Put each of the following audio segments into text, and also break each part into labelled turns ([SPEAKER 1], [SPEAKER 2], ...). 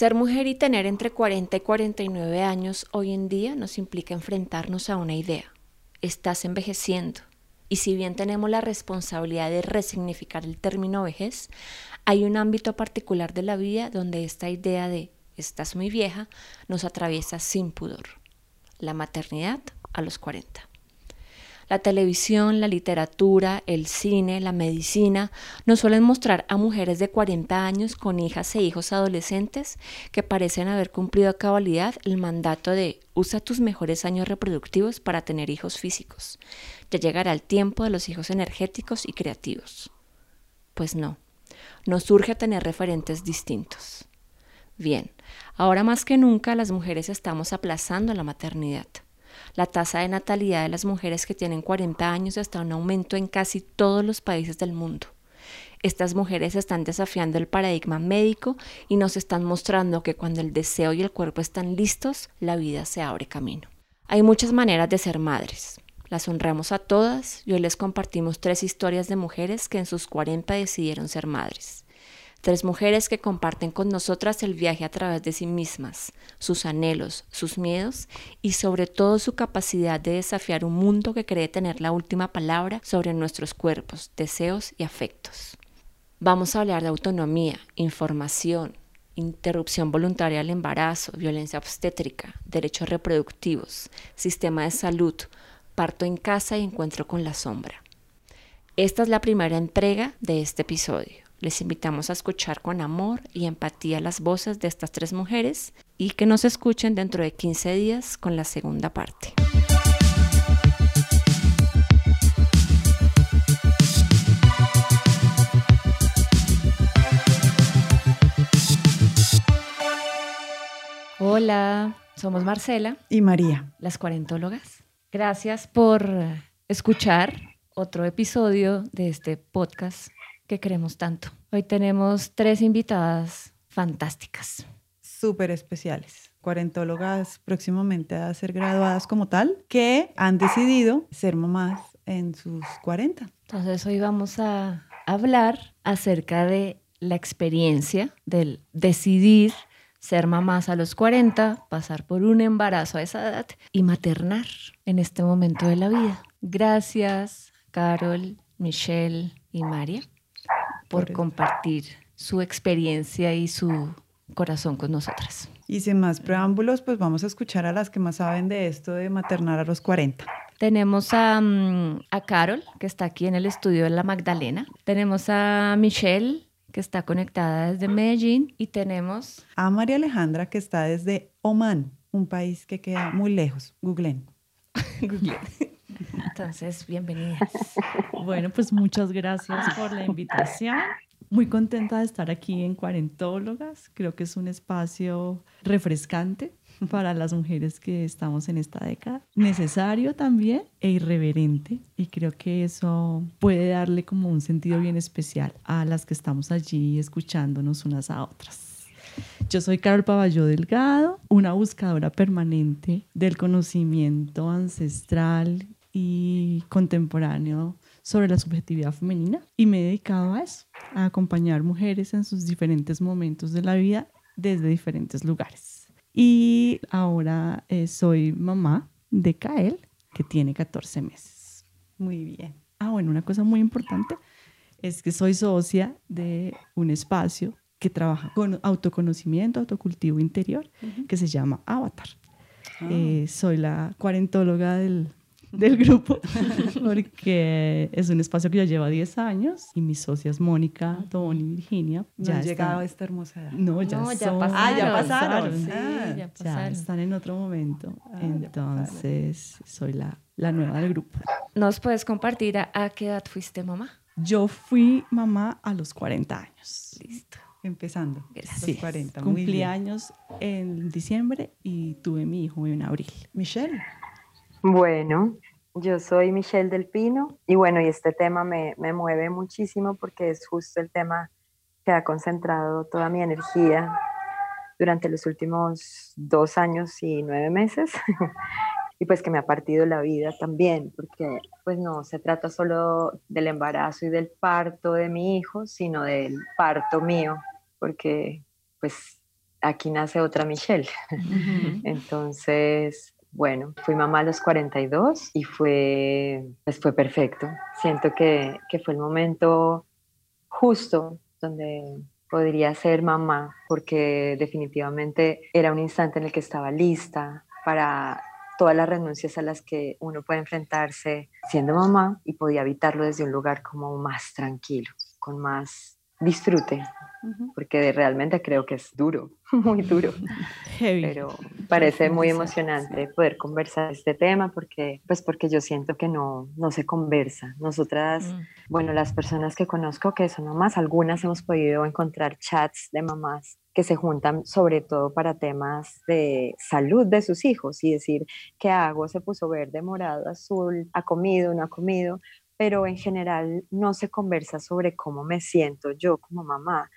[SPEAKER 1] Ser mujer y tener entre 40 y 49 años hoy en día nos implica enfrentarnos a una idea. Estás envejeciendo. Y si bien tenemos la responsabilidad de resignificar el término vejez, hay un ámbito particular de la vida donde esta idea de estás muy vieja nos atraviesa sin pudor. La maternidad a los 40. La televisión, la literatura, el cine, la medicina nos suelen mostrar a mujeres de 40 años con hijas e hijos adolescentes que parecen haber cumplido a cabalidad el mandato de usa tus mejores años reproductivos para tener hijos físicos. Ya llegará el tiempo de los hijos energéticos y creativos. Pues no, nos surge tener referentes distintos. Bien, ahora más que nunca las mujeres estamos aplazando la maternidad. La tasa de natalidad de las mujeres que tienen 40 años está en aumento en casi todos los países del mundo. Estas mujeres están desafiando el paradigma médico y nos están mostrando que cuando el deseo y el cuerpo están listos, la vida se abre camino. Hay muchas maneras de ser madres. Las honramos a todas y hoy les compartimos tres historias de mujeres que en sus 40 decidieron ser madres. Tres mujeres que comparten con nosotras el viaje a través de sí mismas, sus anhelos, sus miedos y sobre todo su capacidad de desafiar un mundo que cree tener la última palabra sobre nuestros cuerpos, deseos y afectos. Vamos a hablar de autonomía, información, interrupción voluntaria del embarazo, violencia obstétrica, derechos reproductivos, sistema de salud, parto en casa y encuentro con la sombra. Esta es la primera entrega de este episodio. Les invitamos a escuchar con amor y empatía las voces de estas tres mujeres y que nos escuchen dentro de 15 días con la segunda parte. Hola, somos Marcela
[SPEAKER 2] y María,
[SPEAKER 1] las cuarentólogas. Gracias por escuchar otro episodio de este podcast que queremos tanto. Hoy tenemos tres invitadas fantásticas.
[SPEAKER 2] Súper especiales. Cuarentólogas próximamente a ser graduadas como tal, que han decidido ser mamás en sus 40.
[SPEAKER 1] Entonces hoy vamos a hablar acerca de la experiencia del decidir ser mamás a los 40, pasar por un embarazo a esa edad y maternar en este momento de la vida. Gracias, Carol, Michelle y María por compartir su experiencia y su corazón con nosotras.
[SPEAKER 2] Y sin más preámbulos, pues vamos a escuchar a las que más saben de esto de maternar a los 40.
[SPEAKER 1] Tenemos a, mm, a Carol, que está aquí en el estudio de la Magdalena. Tenemos a Michelle, que está conectada desde Medellín. Y tenemos
[SPEAKER 2] a María Alejandra, que está desde Oman, un país que queda muy lejos. Googlen.
[SPEAKER 1] Googlen. Entonces, bienvenidas.
[SPEAKER 3] Bueno, pues muchas gracias por la invitación. Muy contenta de estar aquí en Cuarentólogas. Creo que es un espacio refrescante para las mujeres que estamos en esta década. Necesario también e irreverente. Y creo que eso puede darle como un sentido bien especial a las que estamos allí escuchándonos unas a otras. Yo soy Carol Paballó Delgado, una buscadora permanente del conocimiento ancestral y contemporáneo sobre la subjetividad femenina y me he dedicado a eso, a acompañar mujeres en sus diferentes momentos de la vida desde diferentes lugares. Y ahora eh, soy mamá de Kael, que tiene 14 meses.
[SPEAKER 2] Muy bien.
[SPEAKER 3] Ah, bueno, una cosa muy importante es que soy socia de un espacio que trabaja con autoconocimiento, autocultivo interior, que se llama Avatar. Ah. Eh, soy la cuarentóloga del, del grupo, porque es un espacio que ya lleva 10 años y mis socias Mónica, Tony y Virginia
[SPEAKER 2] ya han llegado a esta hermosa edad.
[SPEAKER 3] No, ya,
[SPEAKER 1] pasaron. Ah,
[SPEAKER 2] ya pasaron. Sí,
[SPEAKER 3] ya, pasaron. están en otro momento. Ah, Entonces, soy la, la nueva del grupo.
[SPEAKER 1] ¿Nos puedes compartir a, qué edad fuiste mamá?
[SPEAKER 3] Yo fui mamá a los 40 años.
[SPEAKER 1] Listo.
[SPEAKER 2] Empezando.
[SPEAKER 3] Sí, 40. Cumplí años en diciembre y tuve mi hijo en abril.
[SPEAKER 2] Michelle.
[SPEAKER 4] Bueno, yo soy Michelle del Pino y bueno, y este tema me, me, mueve muchísimo porque es justo el tema que ha concentrado toda mi energía durante los últimos dos años y nueve meses y pues que me ha partido la vida también, porque pues no se trata solo del embarazo y del parto de mi hijo, sino del parto mío, porque pues aquí nace otra Michelle. Entonces, bueno, fui mamá a los 42 y fue, pues fue perfecto. Siento que, que fue el momento justo donde podría ser mamá, porque definitivamente era un instante en el que estaba lista para todas las renuncias a las que uno puede enfrentarse siendo mamá y podía evitarlo desde un lugar como más tranquilo, con más disfrute, porque realmente creo que es duro, muy duro. Pero parece muy emocionante poder conversar este tema porque, pues porque yo siento que no, no se conversa. Nosotras, mm. bueno, las personas que conozco que son mamás, algunas hemos podido encontrar chats de mamás que se juntan sobre todo para temas de salud de sus hijos y decir, ¿qué hago? Se puso verde, morado, azul, ha comido, no ha comido, pero en general no se conversa sobre cómo me siento yo como mamá.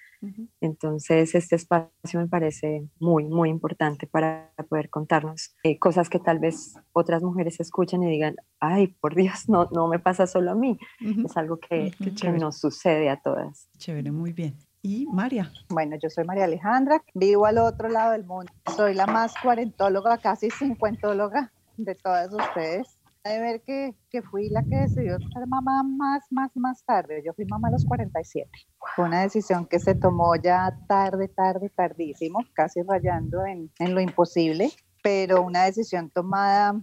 [SPEAKER 4] Entonces, este espacio me parece muy, muy importante para poder contarnos eh, cosas que tal vez otras mujeres escuchen y digan, ay, por Dios, no, no me pasa solo a mí. Es algo que, que nos sucede a todas.
[SPEAKER 2] Chévere, muy bien. ¿Y María?
[SPEAKER 5] Bueno, yo soy María Alejandra, vivo al otro lado del mundo. Soy la más cuarentóloga, casi cincuentóloga de todas ustedes de ver que, que, fui la que decidió ser mamá más, más, más tarde. Yo fui mamá a los 47. Fue una decisión que se tomó ya tarde, tarde, tardísimo, casi rayando en, en lo imposible, pero una decisión tomada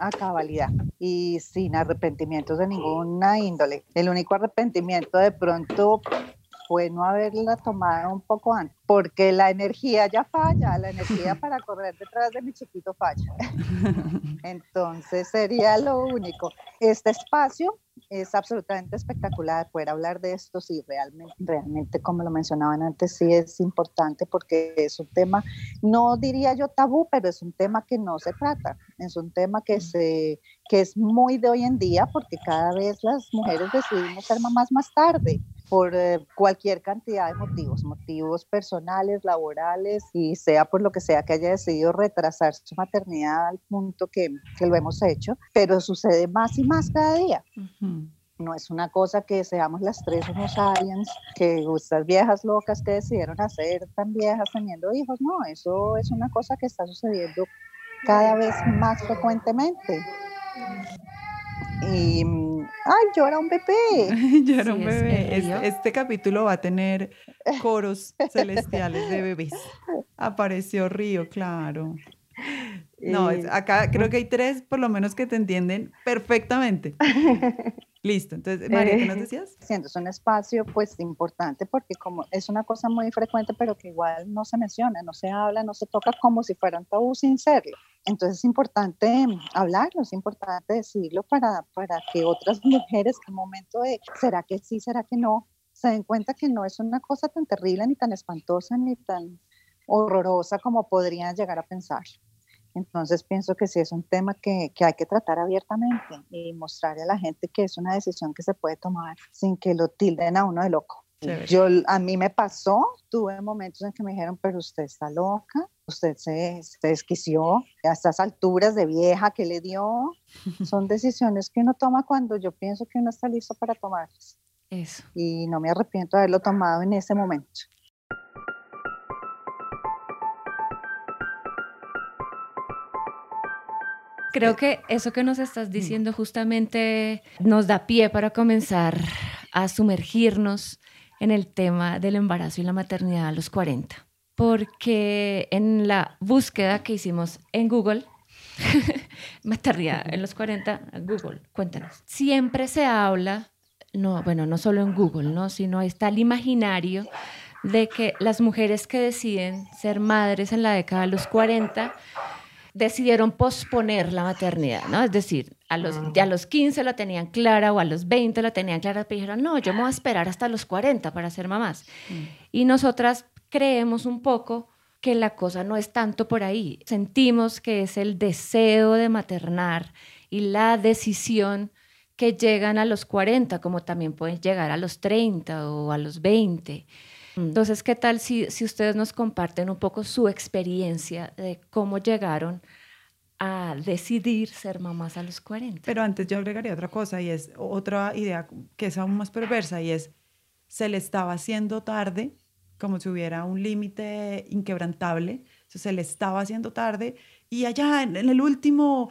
[SPEAKER 5] a cabalidad y sin arrepentimientos de ninguna índole. El único arrepentimiento de pronto fue no haberla tomado un poco antes, porque la energía ya falla, la energía para correr detrás de mi chiquito falla. Entonces sería lo único. Este espacio es absolutamente espectacular poder hablar de esto, sí, realmente, realmente, como lo mencionaban antes, sí es importante porque es un tema, no diría yo tabú, pero es un tema que no se trata, es un tema que, se, que es muy de hoy en día porque cada vez las mujeres decidimos ser mamás más tarde por eh, cualquier cantidad de motivos, motivos personales, laborales y sea por lo que sea que haya decidido retrasar su maternidad al punto que, que lo hemos hecho, pero sucede más y más cada día. No es una cosa que seamos las tres unos aliens, que estas viejas locas que decidieron hacer tan viejas teniendo hijos, no, eso es una cosa que está sucediendo cada vez más frecuentemente. Y ¡Ay, llora un bebé!
[SPEAKER 2] llora un bebé. Este, capítulo va a tener coros celestiales de bebés. Apareció Río, claro. No, acá creo que hay tres por lo menos que te entienden perfectamente. Listo, entonces, María, ¿qué nos decías?
[SPEAKER 5] Siento, es un espacio pues importante porque como es una cosa muy frecuente, pero que igual no se menciona, no se habla, no se toca como si fuera un tabú sin serlo. Entonces es importante hablarlo, es importante decirlo para, para que otras mujeres que en momento de, ¿será que sí, será que no? Se den cuenta que no es una cosa tan terrible, ni tan espantosa, ni tan horrorosa como podrían llegar a pensar. Entonces pienso que sí es un tema que, que, hay que tratar abiertamente y mostrarle a la gente que es una decisión que se puede tomar sin que lo tilden a uno de loco. Yo, a mí me pasó, tuve momentos en que me dijeron, pero usted está loca, usted se, se desquició a estas alturas de vieja que le dio. Son decisiones que uno toma cuando yo pienso que uno está listo para tomarlas. Eso. Y no me arrepiento de haberlo tomado en ese momento.
[SPEAKER 1] Creo que eso que nos estás diciendo justamente nos da pie para comenzar a sumergirnos en el tema del embarazo y la maternidad a los 40. Porque en la búsqueda que hicimos en Google, maternidad en los 40, Google, cuéntanos. Siempre se habla, no, bueno, no solo en Google, ¿no? sino está el imaginario de que las mujeres que deciden ser madres en la década de los 40 decidieron posponer la maternidad, ¿no? Es decir, a los, ya a los 15 la tenían clara o a los 20 la tenían clara, pero dijeron, no, yo me voy a esperar hasta los 40 para ser mamás. Mm. Y nosotras creemos un poco que la cosa no es tanto por ahí. Sentimos que es el deseo de maternar y la decisión que llegan a los 40, como también pueden llegar a los 30 o a los 20. Mm. Entonces, ¿qué tal si, si ustedes nos comparten un poco su experiencia de cómo llegaron a decidir ser mamás a los 40?
[SPEAKER 2] Pero antes yo agregaría otra cosa y es otra idea que es aún más perversa y es, se le estaba haciendo tarde como si hubiera un límite inquebrantable, se le estaba haciendo tarde y allá en, el último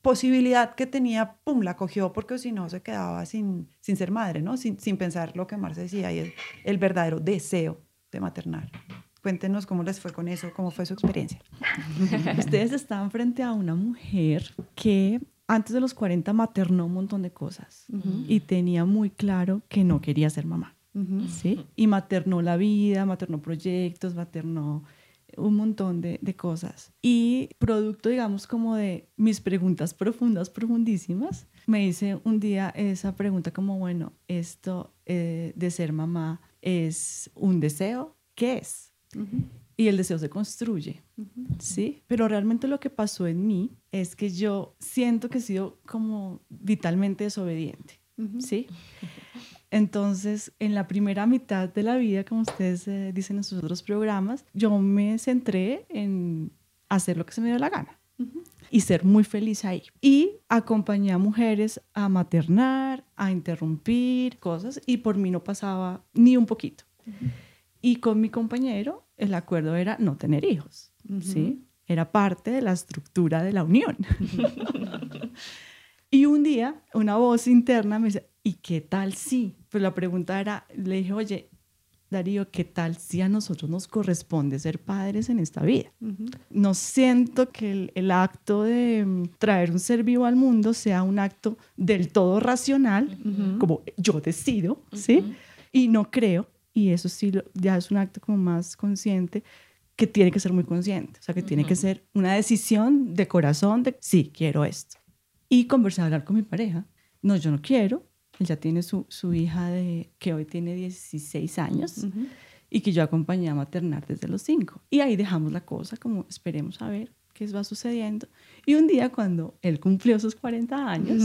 [SPEAKER 2] posibilidad que tenía, pum, la cogió porque si no se quedaba sin, sin ser madre, ¿no? Sin, sin pensar lo que Marce decía y el, el verdadero deseo de maternar. Cuéntenos cómo les fue con eso, cómo fue su experiencia.
[SPEAKER 3] Ustedes estaban frente a una mujer que antes de los 40 maternó un montón de cosas y tenía muy claro que no quería ser mamá. ¿sí? Y maternó la vida, maternó proyectos, maternó un montón de, cosas. Y producto, digamos, como de mis preguntas profundas, profundísimas, me hice un día esa pregunta como, bueno, esto eh, de ser mamá es un deseo, ¿qué es? Y el deseo se construye, ¿sí? Pero realmente lo que pasó en mí es que yo siento que he sido como vitalmente desobediente, ¿sí? Entonces, en la primera mitad de la vida, como ustedes eh, dicen en sus otros programas, yo me centré en hacer lo que se me dio la gana y ser muy feliz ahí. Y acompañé a mujeres a maternar, a interrumpir cosas y por mí no pasaba ni un poquito. Y con mi compañero el acuerdo era no tener hijos, ¿sí? Era parte de la estructura de la unión. y un día una voz interna me dice, ¿y qué tal si? Pues la pregunta era, le dije, oye, Darío, ¿qué tal si a nosotros nos corresponde ser padres en esta vida? No siento que el, acto de mm, traer un ser vivo al mundo sea un acto del todo racional, como yo decido, ¿sí? Y no creo, y eso sí ya es un acto como más consciente, que tiene que ser muy consciente, o sea, que tiene que ser una decisión de corazón de, sí, quiero esto. Y conversar, hablar con mi pareja, no, yo no quiero, él ya tiene su, su hija de, que hoy tiene 16 años y que yo acompañé a maternar desde los 5. Y ahí dejamos la cosa como esperemos a ver qué va sucediendo. Y un día cuando él cumplió sus 40 años,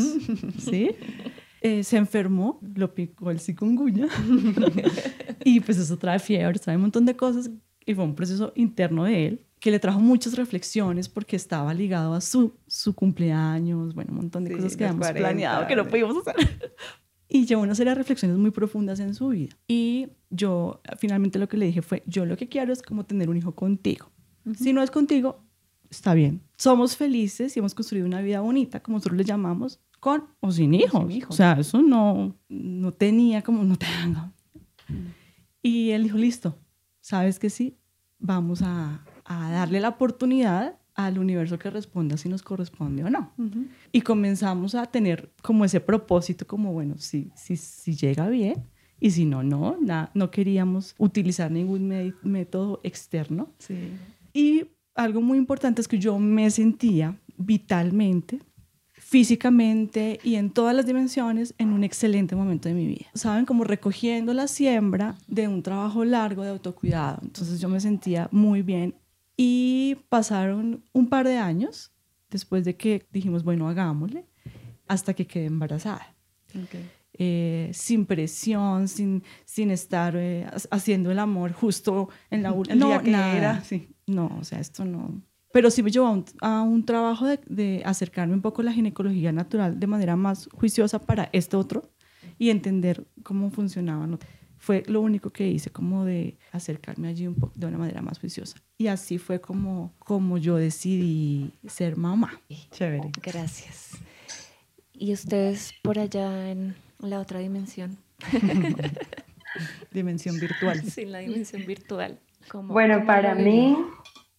[SPEAKER 3] ¿sí? Eh, se enfermó, lo picó el cikungunya y pues eso trae fiebre, trae un montón de cosas y fue un proceso interno de él que le trajo muchas reflexiones porque estaba ligado a su, su cumpleaños, bueno, un montón de cosas que habíamos planeado que no pudimos hacer. Y llevó una serie de reflexiones muy profundas en su vida. Y yo finalmente lo que le dije fue, yo lo que quiero es como tener un hijo contigo. Si no es contigo, está bien. Somos felices y hemos construido una vida bonita, como nosotros le llamamos, con o sin hijos. O sea, eso no, no tenía como, no tenga. Y él dijo, listo, sabes que sí, vamos a, a darle la oportunidad al universo que responda si nos corresponde o no. Y comenzamos a tener como ese propósito, como bueno, si, si, si llega bien y si no, no, no queríamos utilizar ningún método externo. Y algo muy importante es que yo me sentía vitalmente, físicamente y en todas las dimensiones en un excelente momento de mi vida. Saben, como recogiendo la siembra de un trabajo largo de autocuidado. Entonces yo me sentía muy bien y pasaron un par de años después de que dijimos, bueno, hagámosle, hasta que quedé embarazada. Eh, sin presión, sin, sin estar eh, haciendo el amor justo en la última
[SPEAKER 2] no, que era.
[SPEAKER 3] Sí. No, o sea, esto no. Pero sí me llevó a un, a un trabajo de, de, acercarme un poco a la ginecología natural de manera más juiciosa para este otro y entender cómo funcionaba fue lo único que hice, como de acercarme allí un poco de una manera más juiciosa. Y así fue como, como yo decidí ser mamá.
[SPEAKER 2] Chévere.
[SPEAKER 1] Gracias. ¿Y ustedes por allá en la otra dimensión?
[SPEAKER 2] dimensión virtual.
[SPEAKER 1] Sí, la dimensión virtual.
[SPEAKER 4] bueno, para mí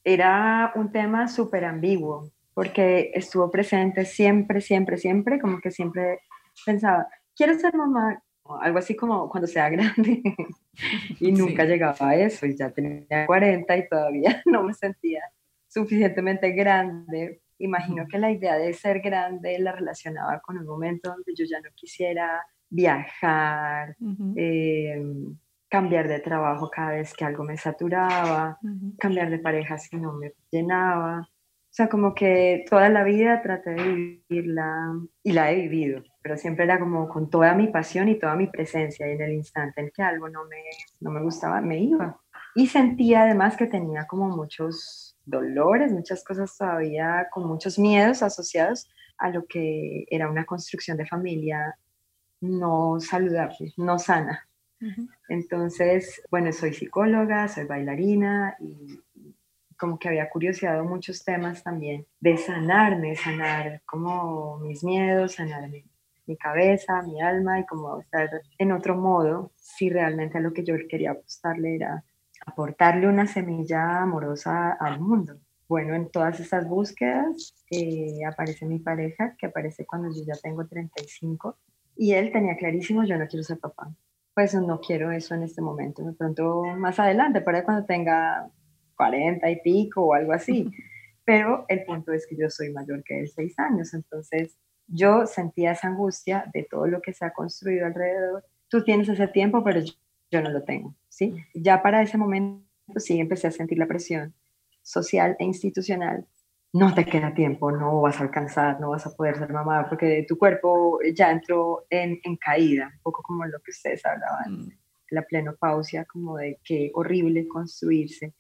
[SPEAKER 4] era un tema súper ambiguo, porque estuvo presente siempre, siempre, siempre, como que siempre pensaba, quiero ser mamá, algo así como cuando sea grande. y nunca llegaba a eso, y ya tenía 40 y todavía no me sentía suficientemente grande. Imagino que la idea de ser grande la relacionaba con un momento donde yo ya no quisiera viajar, cambiar de trabajo cada vez que algo me saturaba, cambiar de pareja si no me llenaba. O sea, como que toda la vida traté de vivirla y la he vivido pero siempre era como con toda mi pasión y toda mi presencia y en el instante en que algo no me, no me gustaba, me iba. Y sentía además que tenía como muchos dolores, muchas cosas todavía con muchos miedos asociados a lo que era una construcción de familia no saludable, no sana. Entonces, bueno, soy psicóloga, soy bailarina y como que había curiosidad muchos temas también de sanarme, sanar como mis miedos, sanar mi, cabeza, mi alma y como estar en otro modo, si realmente lo que yo quería apostarle era aportarle una semilla amorosa al mundo. Bueno, en todas estas búsquedas eh, aparece mi pareja, que aparece cuando yo ya tengo 35, y él tenía clarísimo, yo no quiero ser papá. Pues no quiero eso en este momento, de pronto más adelante, para cuando tenga 40 y pico o algo así. Pero el punto es que yo soy mayor que él, seis años, entonces yo sentía esa angustia de todo lo que se ha construido alrededor. Tú tienes ese tiempo, pero yo no lo tengo, ¿sí? Ya para ese momento sí empecé a sentir la presión social e institucional, no te queda tiempo, no vas a alcanzar, no vas a poder ser mamá, porque tu cuerpo ya entró en, en caída, un poco como lo que ustedes hablaban, mm. la plenopausia, como de qué horrible construirse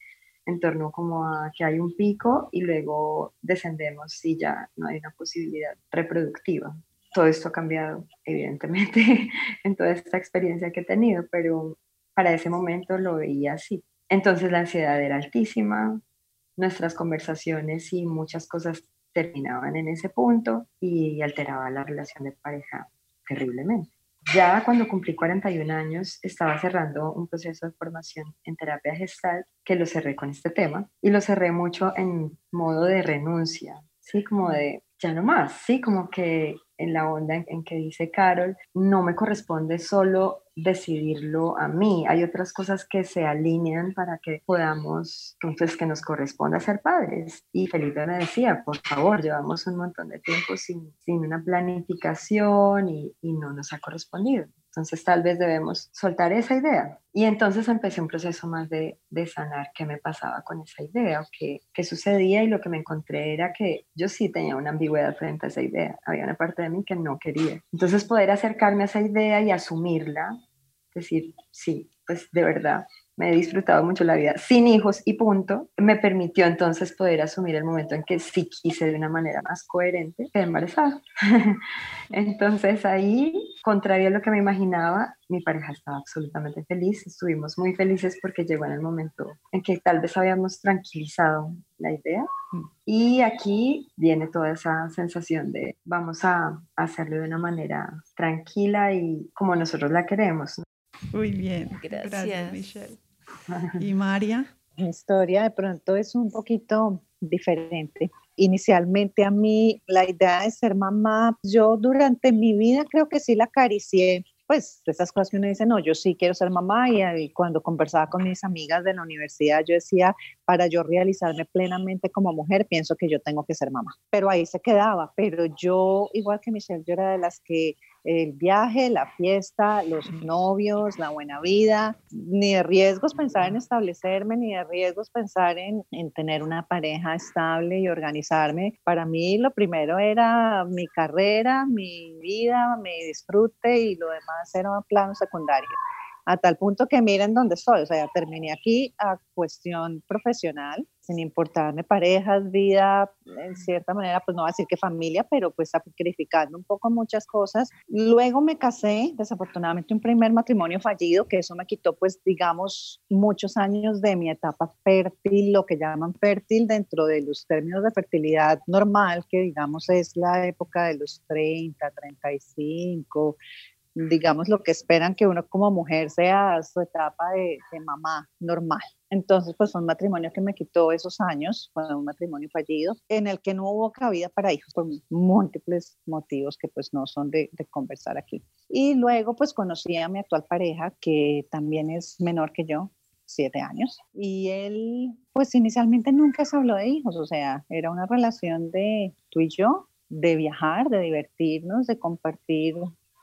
[SPEAKER 4] en torno como a que hay un pico y luego descendemos si ya no hay una posibilidad reproductiva. Todo esto ha cambiado, evidentemente, en toda esta experiencia que he tenido, pero para ese momento lo veía así. Entonces la ansiedad era altísima, nuestras conversaciones y muchas cosas terminaban en ese punto y alteraba la relación de pareja terriblemente. Ya cuando cumplí 41 años estaba cerrando un proceso de formación en terapia gestal que lo cerré con este tema y lo cerré mucho en modo de renuncia, sí, como de ya no más, sí, como que en la onda en, que dice Carol, no me corresponde solo decidirlo a mí. Hay otras cosas que se alinean para que podamos, entonces que nos corresponda ser padres. Y Felipe me decía, por favor, llevamos un montón de tiempo sin, sin una planificación y, y no nos ha correspondido. Entonces tal vez debemos soltar esa idea. Y entonces empecé un proceso más de, sanar qué me pasaba con esa idea o qué, qué, sucedía y lo que me encontré era que yo sí tenía una ambigüedad frente a esa idea. Había una parte de mí que no quería. Entonces poder acercarme a esa idea y asumirla, decir, sí, pues de verdad me he disfrutado mucho la vida sin hijos y punto, me permitió entonces poder asumir el momento en que sí quise de una manera más coherente embarazada. entonces ahí, contrario a lo que me imaginaba, mi pareja estaba absolutamente feliz, estuvimos muy felices porque llegó en el momento en que tal vez habíamos tranquilizado la idea. Mm. Y aquí viene toda esa sensación de vamos a hacerlo de una manera tranquila y como nosotros la queremos.
[SPEAKER 2] Muy bien. Gracias, Gracias Michelle. ¿Y María?
[SPEAKER 5] Mi historia de pronto es un poquito diferente. Inicialmente a mí la idea de ser mamá, yo durante mi vida creo que sí la acaricié, pues esas cosas que uno dice, no, yo sí quiero ser mamá y, y, cuando conversaba con mis amigas de la universidad, yo decía, para yo realizarme plenamente como mujer, pienso que yo tengo que ser mamá. Pero ahí se quedaba, pero yo, igual que Michelle, yo era de las que el viaje, la fiesta, los novios, la buena vida, ni de riesgos pensar en establecerme, ni de riesgos pensar en, en, tener una pareja estable y organizarme. Para mí lo primero era mi carrera, mi vida, mi disfrute y lo demás era un plano secundario a tal punto que miren dónde estoy, o sea, terminé aquí a cuestión profesional, sin importarme parejas, vida, en cierta manera, pues no voy a decir que familia, pero pues sacrificando un poco muchas cosas. Luego me casé, desafortunadamente un primer matrimonio fallido, que eso me quitó pues digamos muchos años de mi etapa fértil, lo que llaman fértil dentro de los términos de fertilidad normal, que digamos es la época de los 30, 35, digamos, lo que esperan que uno como mujer sea su etapa de, mamá normal. Entonces, pues fue un matrimonio que me quitó esos años, fue un matrimonio fallido, en el que no hubo cabida para hijos por múltiples motivos que pues no son de, de conversar aquí. Y luego pues conocí a mi actual pareja, que también es menor que yo, siete años, y él pues inicialmente nunca se habló de hijos, o sea, era una relación de tú y yo, de viajar, de divertirnos, de compartir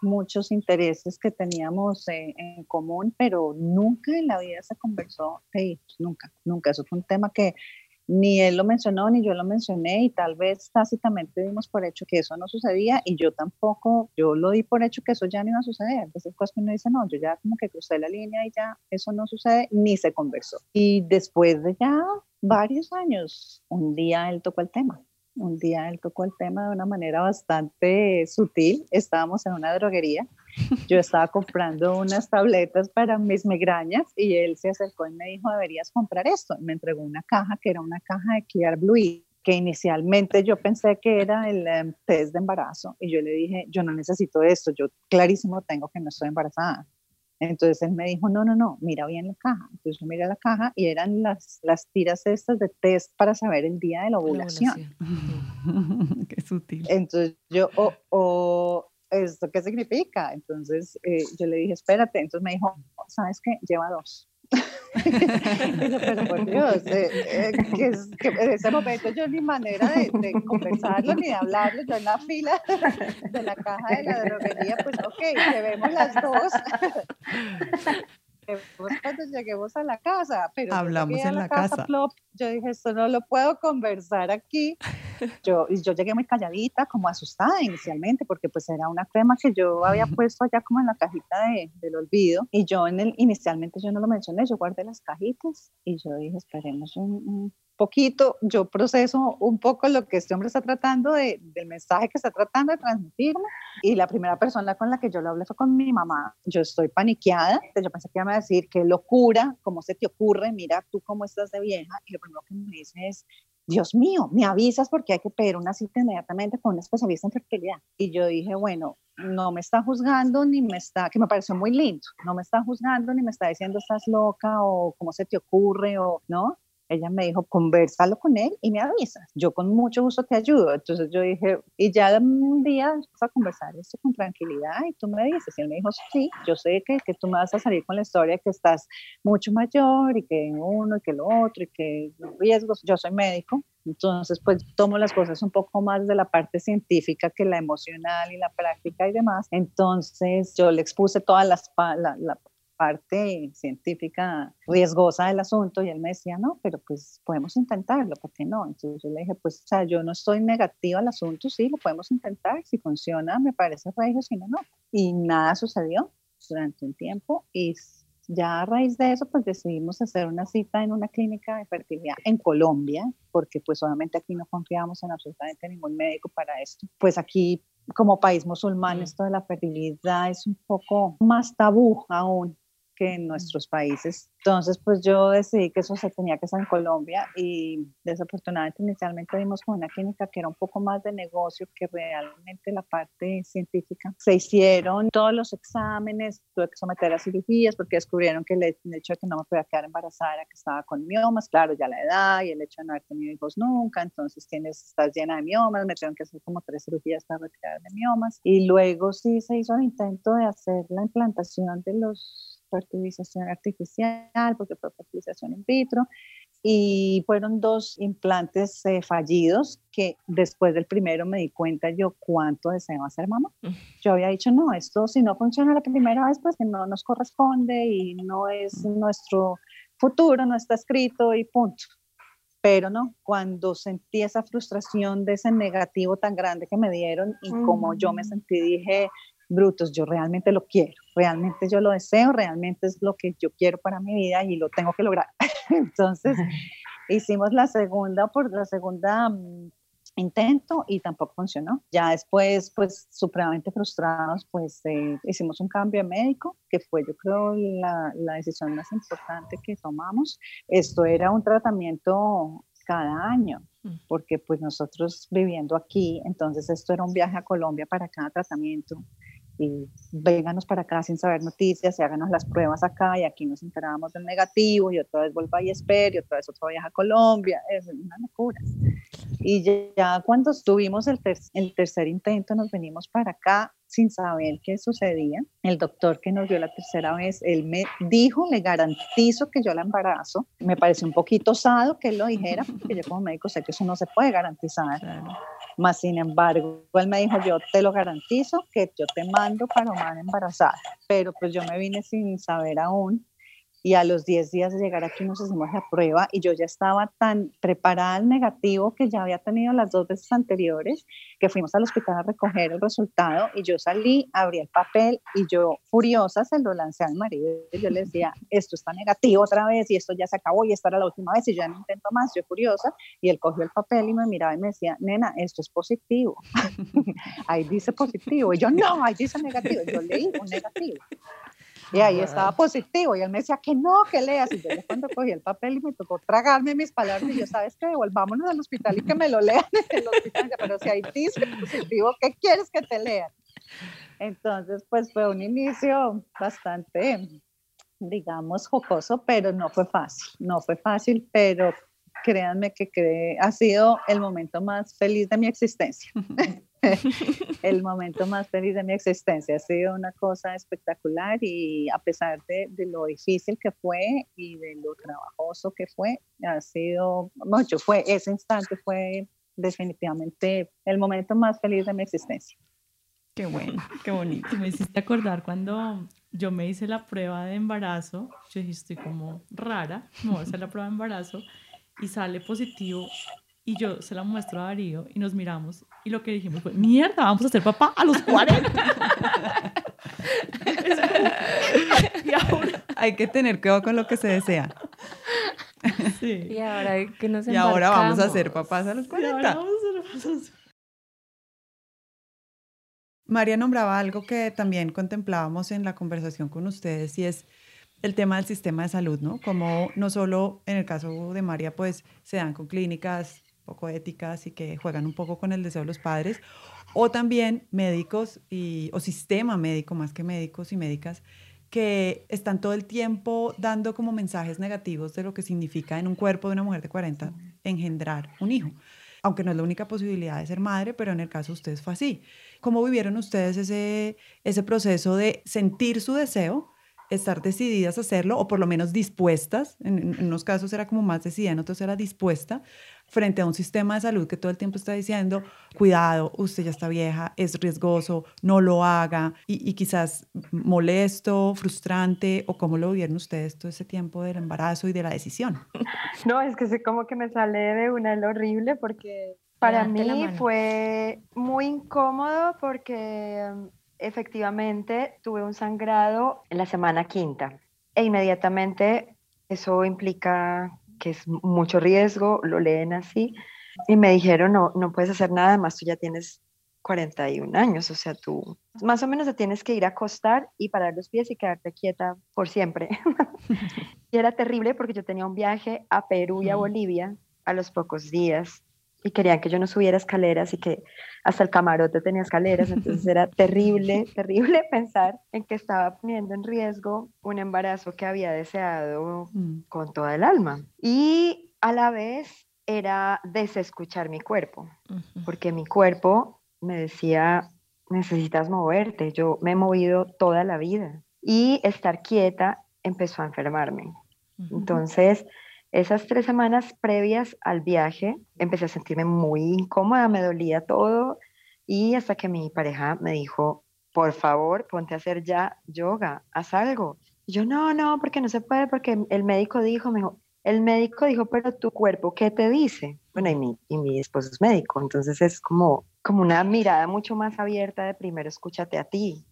[SPEAKER 5] muchos intereses que teníamos en común, pero nunca en la vida se conversó de hijos, nunca, nunca. Eso fue un tema que ni él lo mencionó ni yo lo mencioné y tal vez tácitamente dimos por hecho que eso no sucedía y yo tampoco, yo lo di por hecho que eso ya no iba a suceder. Entonces, cosas que uno dice, no, yo ya como que crucé la línea y ya eso no sucede, ni se conversó. Y después de ya varios años, un día él tocó el tema un día él tocó el tema de una manera bastante sutil. Estábamos en una droguería yo estaba comprando unas tabletas para mis migrañas y él se acercó y me dijo, deberías comprar esto. Me entregó una caja que era una caja de Clear Blue que inicialmente yo pensé que era el em, test de embarazo y yo le dije, yo no necesito esto, yo clarísimo tengo que no estoy embarazada. Entonces él me dijo, no, no, no, mira bien la caja. Entonces yo miré la caja y eran las, las tiras estas de test para saber el día de la ovulación.
[SPEAKER 2] Qué sutil.
[SPEAKER 5] Entonces yo, o, o ¿esto qué significa? Entonces eh, yo le dije, espérate. Entonces me dijo, ¿sabes qué? Lleva dos. Pero por Dios, eh, eh, que, que, en ese momento yo ni manera de, de, conversarlo ni de hablarlo, yo en la fila de la caja de la droguería, pues ok, llevemos las dos cuando lleguemos a la casa, pero
[SPEAKER 2] hablamos en la, casa.
[SPEAKER 5] yo dije, esto no lo puedo conversar aquí. Yo, y yo llegué muy calladita, como asustada inicialmente, porque pues era una crema que yo había puesto allá como en la cajita de, del olvido. Y yo en el, inicialmente yo no lo mencioné, yo guardé las cajitas y yo dije, esperemos un, poquito, yo proceso un poco lo que este hombre está tratando de, del mensaje que está tratando de transmitirme. Y la primera persona con la que yo lo hablé fue con mi mamá. Yo estoy paniqueada. Yo pensé que iba a decir, qué locura, cómo se te ocurre, mira tú cómo estás de vieja. Y lo primero que me dice es, Dios mío, me avisas porque hay que pedir una cita inmediatamente con un especialista en fertilidad. Y yo dije, bueno, no me está juzgando ni me está, que me pareció muy lindo, no me está juzgando ni me está diciendo estás loca o cómo se te ocurre o no, ella me dijo, conversalo con él y me avisas. Yo con mucho gusto te ayudo. Entonces yo dije, y ya un día vamos a conversar esto con tranquilidad y tú me dices. Y él me dijo, sí, yo sé que, que tú me vas a salir con la historia que estás mucho mayor y que uno y que lo otro y que los riesgos. Yo soy médico, entonces, pues tomo las cosas un poco más de la parte científica que la emocional y la práctica y demás. Entonces, yo le expuse todas las, la, la, parte científica riesgosa del asunto y él me decía, no, pero pues podemos intentarlo, ¿por qué no? Entonces yo le dije, pues, o sea, yo no estoy negativa al asunto, sí, lo podemos intentar, si funciona, me parece regio, si no, no. Y nada sucedió durante un tiempo y ya a raíz de eso, pues decidimos hacer una cita en una clínica de fertilidad en Colombia, porque pues obviamente aquí no confiamos en absolutamente ningún médico para esto. Pues aquí como país musulmán, esto de la fertilidad es un poco más tabú aún que en nuestros países. Entonces, pues yo decidí que eso se tenía que hacer en Colombia y desafortunadamente inicialmente vimos con una clínica que era un poco más de negocio que realmente la parte científica. Se hicieron todos los exámenes, tuve que someter a cirugías porque descubrieron que el, hecho de que no me podía quedar embarazada era que estaba con miomas, claro, ya la edad y el hecho de no haber tenido hijos nunca, entonces tienes, estás llena de miomas, me tuvieron que hacer como tres cirugías para retirar de miomas y luego sí se hizo el intento de hacer la implantación de los fertilización artificial, porque fue fertilización in vitro, y fueron dos implantes eh, fallidos que después del primero me di cuenta yo cuánto deseo ser mamá. Yo había dicho, no, esto si no funciona la primera vez, pues que no nos corresponde y no es nuestro futuro, no está escrito y punto. Pero no, cuando sentí esa frustración de ese negativo tan grande que me dieron y como yo me sentí, dije, brutos, yo realmente lo quiero, realmente yo lo deseo, realmente es lo que yo quiero para mi vida y lo tengo que lograr. Entonces, hicimos la segunda por la segunda mm, intento y tampoco funcionó. Ya después, pues supremamente frustrados, pues eh, hicimos un cambio de médico, que fue yo creo la, la decisión más importante que tomamos. Esto era un tratamiento cada año, mm. porque pues nosotros viviendo aquí, entonces esto era un viaje a Colombia para cada tratamiento y vénganos para acá sin saber noticias y háganos las pruebas acá y aquí nos enterábamos del negativo y otra vez vuelva y espere y otra vez otro viaje a Colombia, es una locura. Y ya, cuando estuvimos el, el tercer intento nos venimos para acá sin saber qué sucedía. El doctor que nos dio la tercera vez, él me dijo, le garantizo que yo la embarazo. Me pareció un poquito osado que él lo dijera, porque yo como médico sé que eso no se puede garantizar. Más sin embargo, él me dijo, yo te lo garantizo que yo te mando para Omar embarazada. Pero pues yo me vine sin saber aún y a los 10 días de llegar aquí nos hicimos la prueba y yo ya estaba tan preparada al negativo que ya había tenido las dos veces anteriores que fuimos al hospital a recoger el resultado y yo salí, abrí el papel y yo furiosa se lo lancé al marido y yo le decía, esto está negativo otra vez y esto ya se acabó y esta era la última vez y ya no intento más, yo furiosa y él cogió el papel y me miraba y me decía, nena, esto es positivo, ahí dice positivo y yo no, ahí dice negativo, yo leí un negativo. Y ahí estaba positivo. Y él me decía que no, que leas. Y yo cuando cogí el papel y me tocó tragarme mis palabras, y yo, ¿sabes qué? Devolvámonos al hospital y que me lo lean en el hospital. Pero si ahí dice positivo, ¿qué quieres que te lean? Entonces, pues fue un inicio bastante, digamos, jocoso, pero no fue fácil. No fue fácil, pero créanme que ha sido el momento más feliz de mi existencia. el momento más feliz de mi existencia. Ha sido una cosa espectacular y a pesar de, lo difícil que fue y de lo trabajoso que fue, ha sido mucho. Fue ese instante fue definitivamente el momento más feliz de mi existencia.
[SPEAKER 3] Qué bueno, qué bonito. Me hiciste acordar cuando yo me hice la prueba de embarazo. Yo dije, estoy como rara, me voy a hacer la prueba de embarazo y sale positivo y yo se la muestro a Darío y nos miramos y lo que dijimos fue, mierda, vamos a ser papá a los 40.
[SPEAKER 2] y ahora hay que tener cuidado con lo que se desea.
[SPEAKER 1] Sí. Y ahora que nos
[SPEAKER 2] Y ahora vamos a ser papás a los 40. María nombraba algo que también contemplábamos en la conversación con ustedes y es el tema del sistema de salud, ¿no? Como no solo en el caso de María, pues se dan con clínicas poco éticas y que juegan un poco con el deseo de los padres, o también médicos y, o sistema médico, más que médicos y médicas, que están todo el tiempo dando como mensajes negativos de lo que significa en un cuerpo de una mujer de 40 engendrar un hijo. Aunque no es la única posibilidad de ser madre, pero en el caso de ustedes fue así. ¿Cómo vivieron ustedes ese, ese proceso de sentir su deseo, estar decididas a hacerlo, o por lo menos dispuestas? En, en unos casos era como más decidida, en otros era dispuesta frente a un sistema de salud que todo el tiempo está diciendo, cuidado, usted ya está vieja, es riesgoso, no lo haga, y, quizás molesto, frustrante, o cómo lo vieron ustedes todo ese tiempo del embarazo y de la decisión.
[SPEAKER 4] No, es que sé como que me sale de una lo horrible porque para mí fue muy incómodo porque mm, efectivamente tuve un sangrado en la semana quinta e inmediatamente eso implica que es mucho riesgo, lo leen así, y me dijeron, no, no puedes hacer nada más, tú ya tienes 41 años, o sea, tú más o menos te tienes que ir a acostar y parar los pies y quedarte quieta por siempre. y era terrible porque yo tenía un viaje a Perú y a Bolivia a los pocos días y querían que yo no subiera escaleras y que hasta el camarote tenía escaleras, entonces era terrible, terrible pensar en que estaba poniendo en riesgo un embarazo que había deseado mm. con toda el alma. Y a la vez era desescuchar mi cuerpo, porque mi cuerpo me decía, necesitas moverte, yo me he movido toda la vida y estar quieta empezó a enfermarme. Entonces, esas tres semanas previas al viaje empecé a sentirme muy incómoda, me dolía todo y hasta que mi pareja me dijo, por favor, ponte a hacer ya yoga, haz algo. Y yo, no, no, porque no se puede, porque el médico dijo, me dijo, el médico dijo, pero tu cuerpo, ¿qué te dice? Bueno, y mi, y mi esposo es médico, entonces es como, como una mirada mucho más abierta de primero escúchate a ti,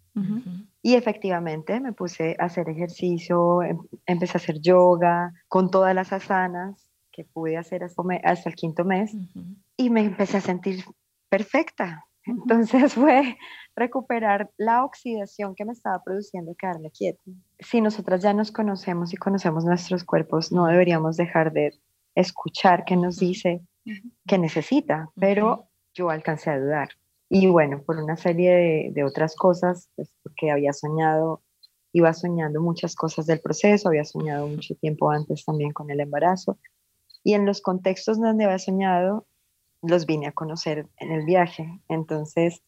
[SPEAKER 4] y efectivamente me puse a hacer ejercicio, em, empecé a hacer yoga con todas las asanas que pude hacer hasta, el quinto mes y me empecé a sentir perfecta. Entonces fue recuperar la oxidación que me estaba produciendo quedarme quieta. Si nosotras ya nos conocemos y conocemos nuestros cuerpos, no deberíamos dejar de escuchar qué nos dice que necesita, pero yo alcancé a dudar. Y bueno, por una serie de, otras cosas, pues porque había soñado, iba soñando muchas cosas del proceso, había soñado mucho tiempo antes también con el embarazo. Y en los contextos donde había soñado, los vine a conocer en el viaje. Entonces,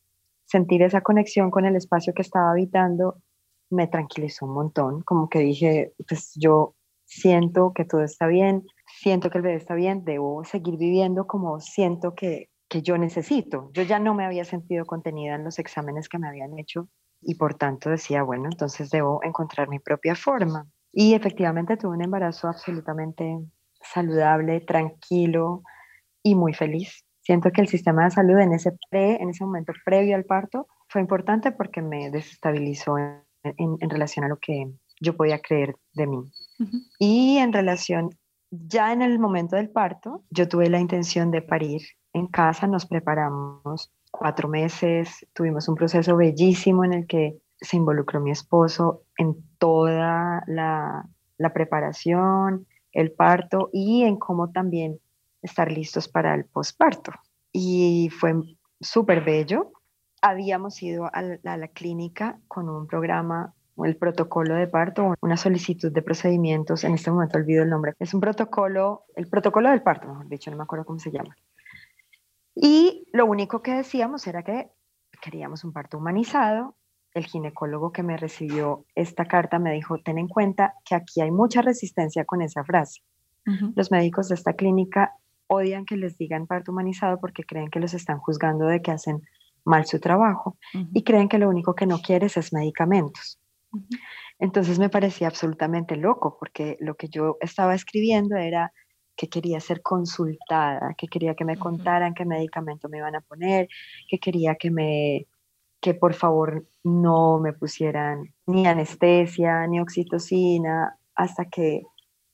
[SPEAKER 4] sentir esa conexión con el espacio que estaba habitando me tranquilizó un montón, como que dije, pues yo siento que todo está bien, siento que el bebé está bien, debo seguir viviendo como siento que, que yo necesito. Yo ya no me había sentido contenida en los exámenes que me habían hecho y por tanto decía, bueno, entonces debo encontrar mi propia forma. Y efectivamente tuve un embarazo absolutamente saludable, tranquilo y muy feliz. Siento que el sistema de salud en ese, pre, en ese momento previo al parto fue importante porque me desestabilizó en, en, relación a lo que yo podía creer de mí. Y en relación, ya en el momento del parto, yo tuve la intención de parir en casa, nos preparamos cuatro meses, tuvimos un proceso bellísimo en el que se involucró mi esposo en toda la, preparación, el parto y en cómo también estar listos para el posparto. Y fue súper bello. Habíamos ido a la, clínica con un programa, el protocolo de parto, una solicitud de procedimientos, en este momento olvido el nombre, es un protocolo, el protocolo del parto, mejor dicho, no me acuerdo cómo se llama. Y lo único que decíamos era que queríamos un parto humanizado, el ginecólogo que me recibió esta carta me dijo, ten en cuenta que aquí hay mucha resistencia con esa frase. Los médicos de esta clínica odian que les digan parto humanizado porque creen que los están juzgando de que hacen mal su trabajo y creen que lo único que no quieres es medicamentos. Entonces me parecía absolutamente loco porque lo que yo estaba escribiendo era que quería ser consultada, que quería que me contaran qué medicamento me iban a poner, que quería que me que por favor no me pusieran ni anestesia, ni oxitocina, hasta que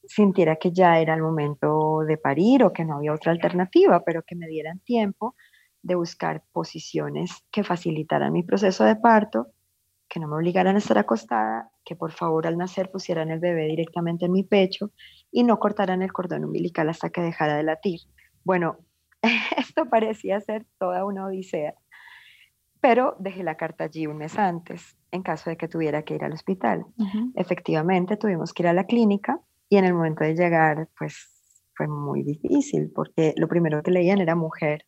[SPEAKER 4] sintiera que ya era el momento de parir o que no había otra alternativa, pero que me dieran tiempo de buscar posiciones que facilitaran mi proceso de parto, que no me obligaran a estar acostada, que por favor al nacer pusieran el bebé directamente en mi pecho y no cortaran el cordón umbilical hasta que dejara de latir. Bueno, esto parecía ser toda una odisea pero dejé la carta allí un mes antes, en caso de que tuviera que ir al hospital. Efectivamente, tuvimos que ir a la clínica y en el momento de llegar, pues fue muy difícil, porque lo primero que leían era mujer.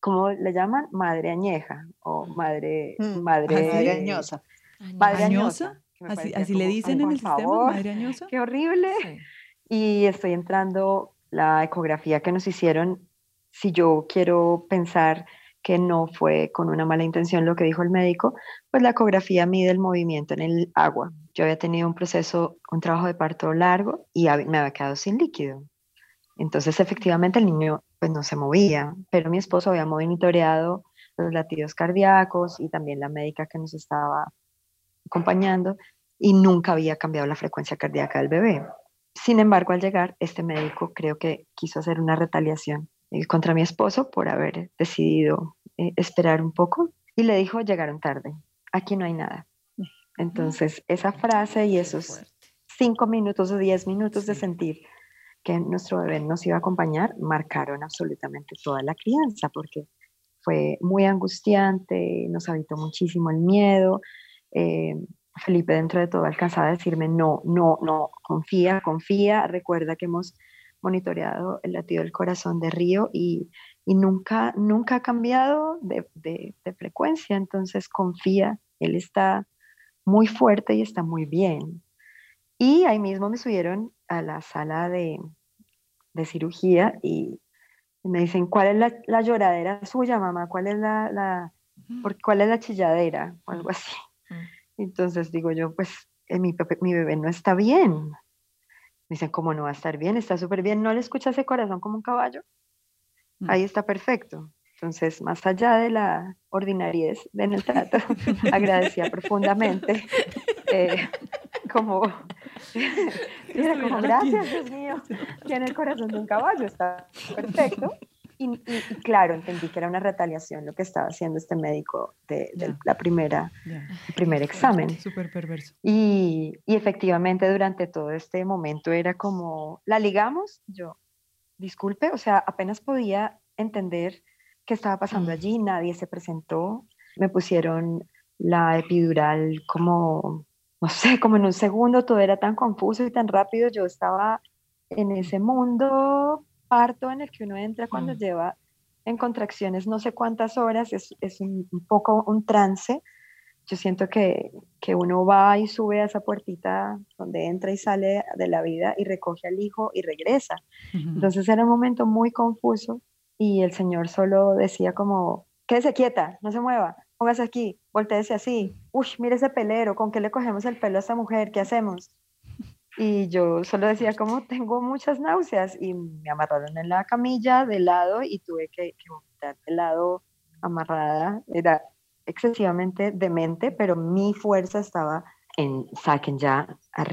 [SPEAKER 4] ¿Cómo le llaman? Madre añeja o madre...
[SPEAKER 5] Mm, madre, añosa.
[SPEAKER 2] Madre añosa. Así, le dicen en el sistema, madre añosa.
[SPEAKER 4] Qué horrible. Y estoy entrando la ecografía que nos hicieron. Si yo quiero pensar que no fue con una mala intención lo que dijo el médico, pues la ecografía mide el movimiento en el agua. Yo había tenido un proceso, un trabajo de parto largo y me había quedado sin líquido. Entonces, efectivamente, el niño pues no se movía, pero mi esposo había monitoreado los latidos cardíacos y también la médica que nos estaba acompañando y nunca había cambiado la frecuencia cardíaca del bebé. Sin embargo, al llegar, este médico creo que quiso hacer una retaliación eh, contra mi esposo por haber decidido eh, esperar un poco y le dijo, llegaron tarde, aquí no hay nada. Entonces, esa frase y esos cinco minutos o diez minutos de sentir que nuestro bebé nos iba a acompañar marcaron absolutamente toda la crianza porque fue muy angustiante, nos habitó muchísimo el miedo. Eh, Felipe dentro de todo alcanzaba a decirme, no, no, no, confía, confía, recuerda que hemos monitoreado el latido del corazón de Río y, nunca, nunca ha cambiado de, frecuencia, entonces confía, él está muy fuerte y está muy bien. Y ahí mismo me subieron a la sala de, cirugía y me dicen, ¿cuál es la, lloradera suya, mamá? ¿Cuál es la, ¿cuál es la chilladera? O algo así. Entonces digo yo, pues eh, mi, mi bebé no está bien. Me dicen, ¿cómo no va a estar bien? Está súper bien. ¿No le escucha ese corazón como un caballo? Mm. Ahí está perfecto. Entonces, más allá de la ordinariedad en el trato, agradecía profundamente, eh, como, como, gracias, Dios mío, tiene el corazón de un caballo, está perfecto. Y, claro, entendí que era una retaliación lo que estaba haciendo este médico de, la primera, el primer examen.
[SPEAKER 2] Súper perverso.
[SPEAKER 4] Y, y, efectivamente durante todo este momento era como, ¿la ligamos? Yo, disculpe, o sea, apenas podía entender qué estaba pasando allí, nadie se presentó, me pusieron la epidural como, no sé, como en un segundo, todo era tan confuso y tan rápido, yo estaba en ese mundo parto en el que uno entra cuando mm. lleva en contracciones no sé cuántas horas, es, es un, poco un trance. Yo siento que, que, uno va y sube a esa puertita donde entra y sale de la vida y recoge al hijo y regresa. Entonces era un momento muy confuso y el Señor solo decía como, quédese quieta, no se mueva, póngase aquí, volteese así, uy, mire ese pelero, ¿con qué le cogemos el pelo a esta mujer? ¿Qué hacemos? Y yo solo decía como tengo muchas náuseas y me amarraron en la camilla de lado y tuve que, que de lado amarrada. Era excesivamente demente, pero mi fuerza estaba en saquen ya a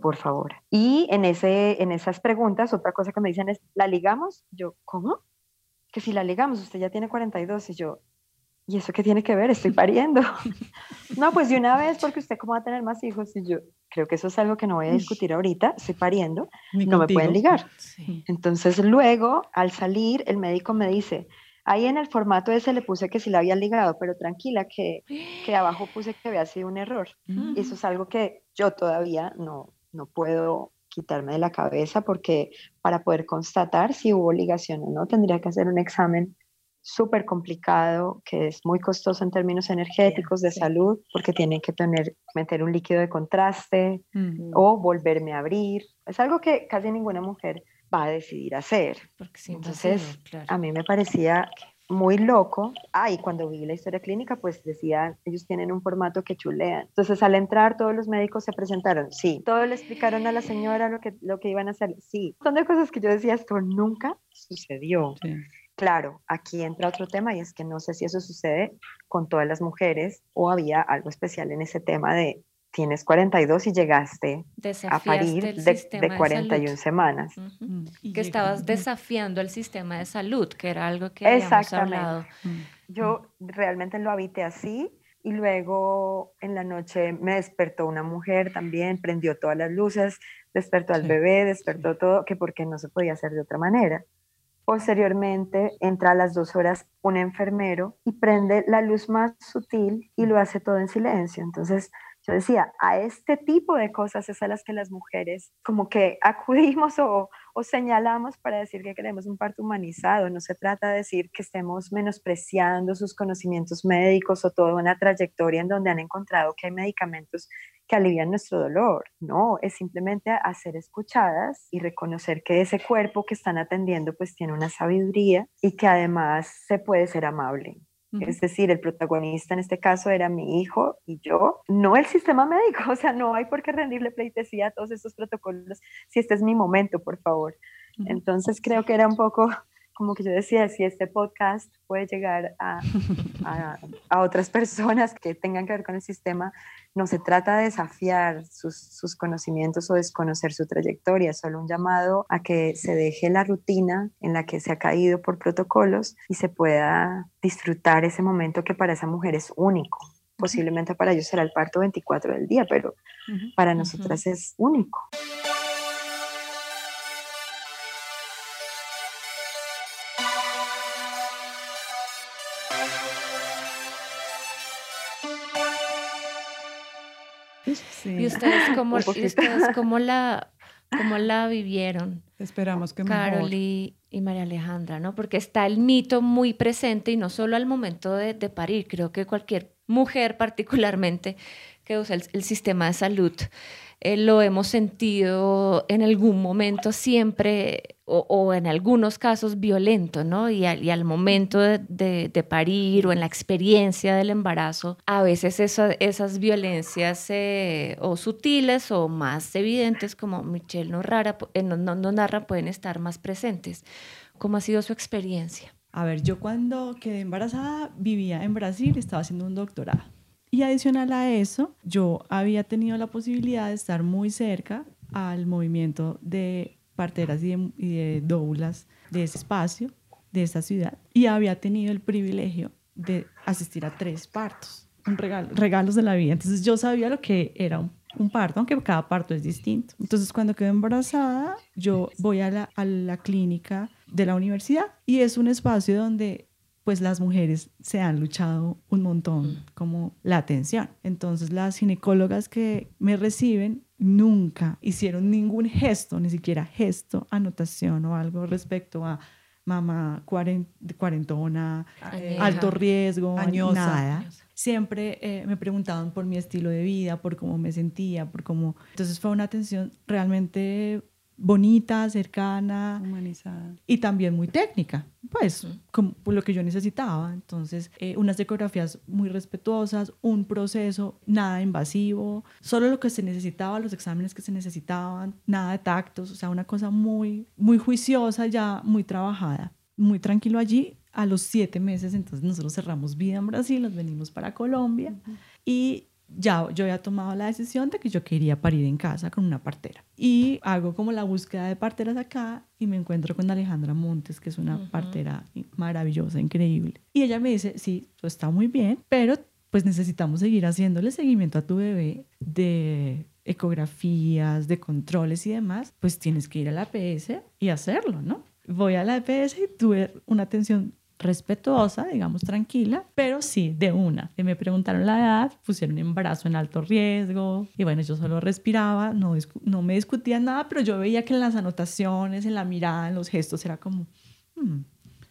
[SPEAKER 4] por favor. Y en, ese, en esas preguntas, otra cosa que me dicen es, ¿la ligamos? Yo, ¿cómo? Que si la ligamos, usted ya tiene 42 y yo, ¿y eso qué tiene que ver? Estoy pariendo. no, pues de una vez, porque usted cómo va a tener más hijos y yo, creo que eso es algo que no voy a discutir ahorita, estoy pariendo, no me pueden ligar. Entonces luego, al salir, el médico me dice, Ahí en el formato ese le puse que sí la había ligado, pero tranquila que, que abajo puse que había sido un error. Y eso es algo que yo todavía no, no puedo quitarme de la cabeza porque para poder constatar si hubo ligación o no, tendría que hacer un examen súper complicado, que es muy costoso en términos energéticos de salud, porque tienen que tener, meter un líquido de contraste mm. o volverme a abrir. Es algo que casi ninguna mujer va a decidir hacer. Entonces, a mí me parecía muy loco. Ah, y cuando vi la historia clínica, pues decía, ellos tienen un formato que chulean. Entonces, al entrar, todos los médicos se presentaron. Sí. Todos le explicaron a la señora lo que, lo que iban a hacer. Sí. Son de cosas que yo decía, esto nunca sucedió. Claro, aquí entra otro tema y es que no sé si eso sucede con todas las mujeres o había algo especial en ese tema de tienes 42 y llegaste a parir de, 41 semanas.
[SPEAKER 1] Mm, que estabas desafiando el sistema de salud, que era algo que habíamos hablado.
[SPEAKER 4] Mm. Yo realmente lo habité así y luego en la noche me despertó una mujer también, prendió todas las luces, despertó al bebé, despertó todo, que porque no se podía hacer de otra manera. Posteriormente entra a las dos horas un enfermero y prende la luz más sutil y lo hace todo en silencio. Entonces yo decía, a este tipo de cosas es a las que las mujeres como que acudimos o, o, señalamos para decir que queremos un parto humanizado. No se trata de decir que estemos menospreciando sus conocimientos médicos o toda una trayectoria en donde han encontrado que hay medicamentos que alivian nuestro dolor. No, es simplemente hacer escuchadas y reconocer que ese cuerpo que están atendiendo pues tiene una sabiduría y que además se puede ser amable. Es decir, el protagonista en este caso era mi hijo y yo, no el sistema médico, o sea, no hay por qué rendirle pleitesía a todos estos protocolos si este es mi momento, por favor. Entonces creo que era un poco como que yo decía, si este podcast puede llegar a, a, otras personas que tengan que ver con el sistema, no se trata de desafiar sus, sus, conocimientos o desconocer su trayectoria, es solo un llamado a que se deje la rutina en la que se ha caído por protocolos y se pueda disfrutar ese momento que para esa mujer es único. Posiblemente para ellos será el parto 24 del día, pero para nosotras es único.
[SPEAKER 1] ¿Y ustedes cómo, ustedes cómo la, cómo la vivieron?
[SPEAKER 2] Esperamos que
[SPEAKER 1] Carol y, María Alejandra, ¿no? Porque está el mito muy presente y no solo al momento de, parir, creo que cualquier mujer particularmente que usa el sistema de salud eh, lo hemos sentido en algún momento siempre o, en algunos casos violento, ¿no? Y al, momento de, parir o en la experiencia del embarazo, a veces esas violencias eh, o sutiles o más evidentes, como Michelle nos, eh, no, no, narra, pueden estar más presentes. ¿Cómo ha sido su experiencia?
[SPEAKER 3] A ver, yo cuando quedé embarazada vivía en Brasil, estaba haciendo un doctorado. Y adicional a eso, yo había tenido la posibilidad de estar muy cerca al movimiento de parteras y de, doulas de ese espacio, de esa ciudad, y había tenido el privilegio de asistir a tres partos, un regalo, regalos de la vida. Entonces yo sabía lo que era un, un, parto, aunque cada parto es distinto. Entonces cuando quedo embarazada, yo voy a la, a la clínica de la universidad y es un espacio donde pues las mujeres se han luchado un montón mm. como la atención. Entonces las ginecólogas que me reciben nunca hicieron ningún gesto, ni siquiera gesto, anotación o algo respecto a mamá cuarentona, eh, alto riesgo, nada. Siempre eh, me preguntaban por mi estilo de vida, por cómo me sentía, por cómo... Entonces fue una atención realmente bonita, cercana,
[SPEAKER 2] humanizada
[SPEAKER 3] y también muy técnica, pues como lo que yo necesitaba. Entonces, eh, unas ecografías muy respetuosas, un proceso nada invasivo, solo lo que se necesitaba, los exámenes que se necesitaban, nada de tactos, o sea, una cosa muy, muy juiciosa ya, muy trabajada, muy tranquilo allí. A los siete meses, entonces nosotros cerramos vida en Brasil, nos venimos para Colombia y ya yo había tomado la decisión de que yo quería parir en casa con una partera. Y hago como la búsqueda de parteras acá y me encuentro con Alejandra Montes, que es una partera maravillosa, increíble. Y ella me dice, sí, todo está muy bien, pero pues necesitamos seguir haciéndole seguimiento a tu bebé de ecografías, de controles y demás, pues tienes que ir a la PS y hacerlo, ¿no? Voy a la PS y tuve una atención respetuosa, digamos tranquila, pero sí, de una. Me preguntaron la edad, pusieron embarazo en alto riesgo y bueno, yo solo respiraba, no, no me discutía nada, pero yo veía que en las anotaciones, en la mirada, en los gestos era como, hmm,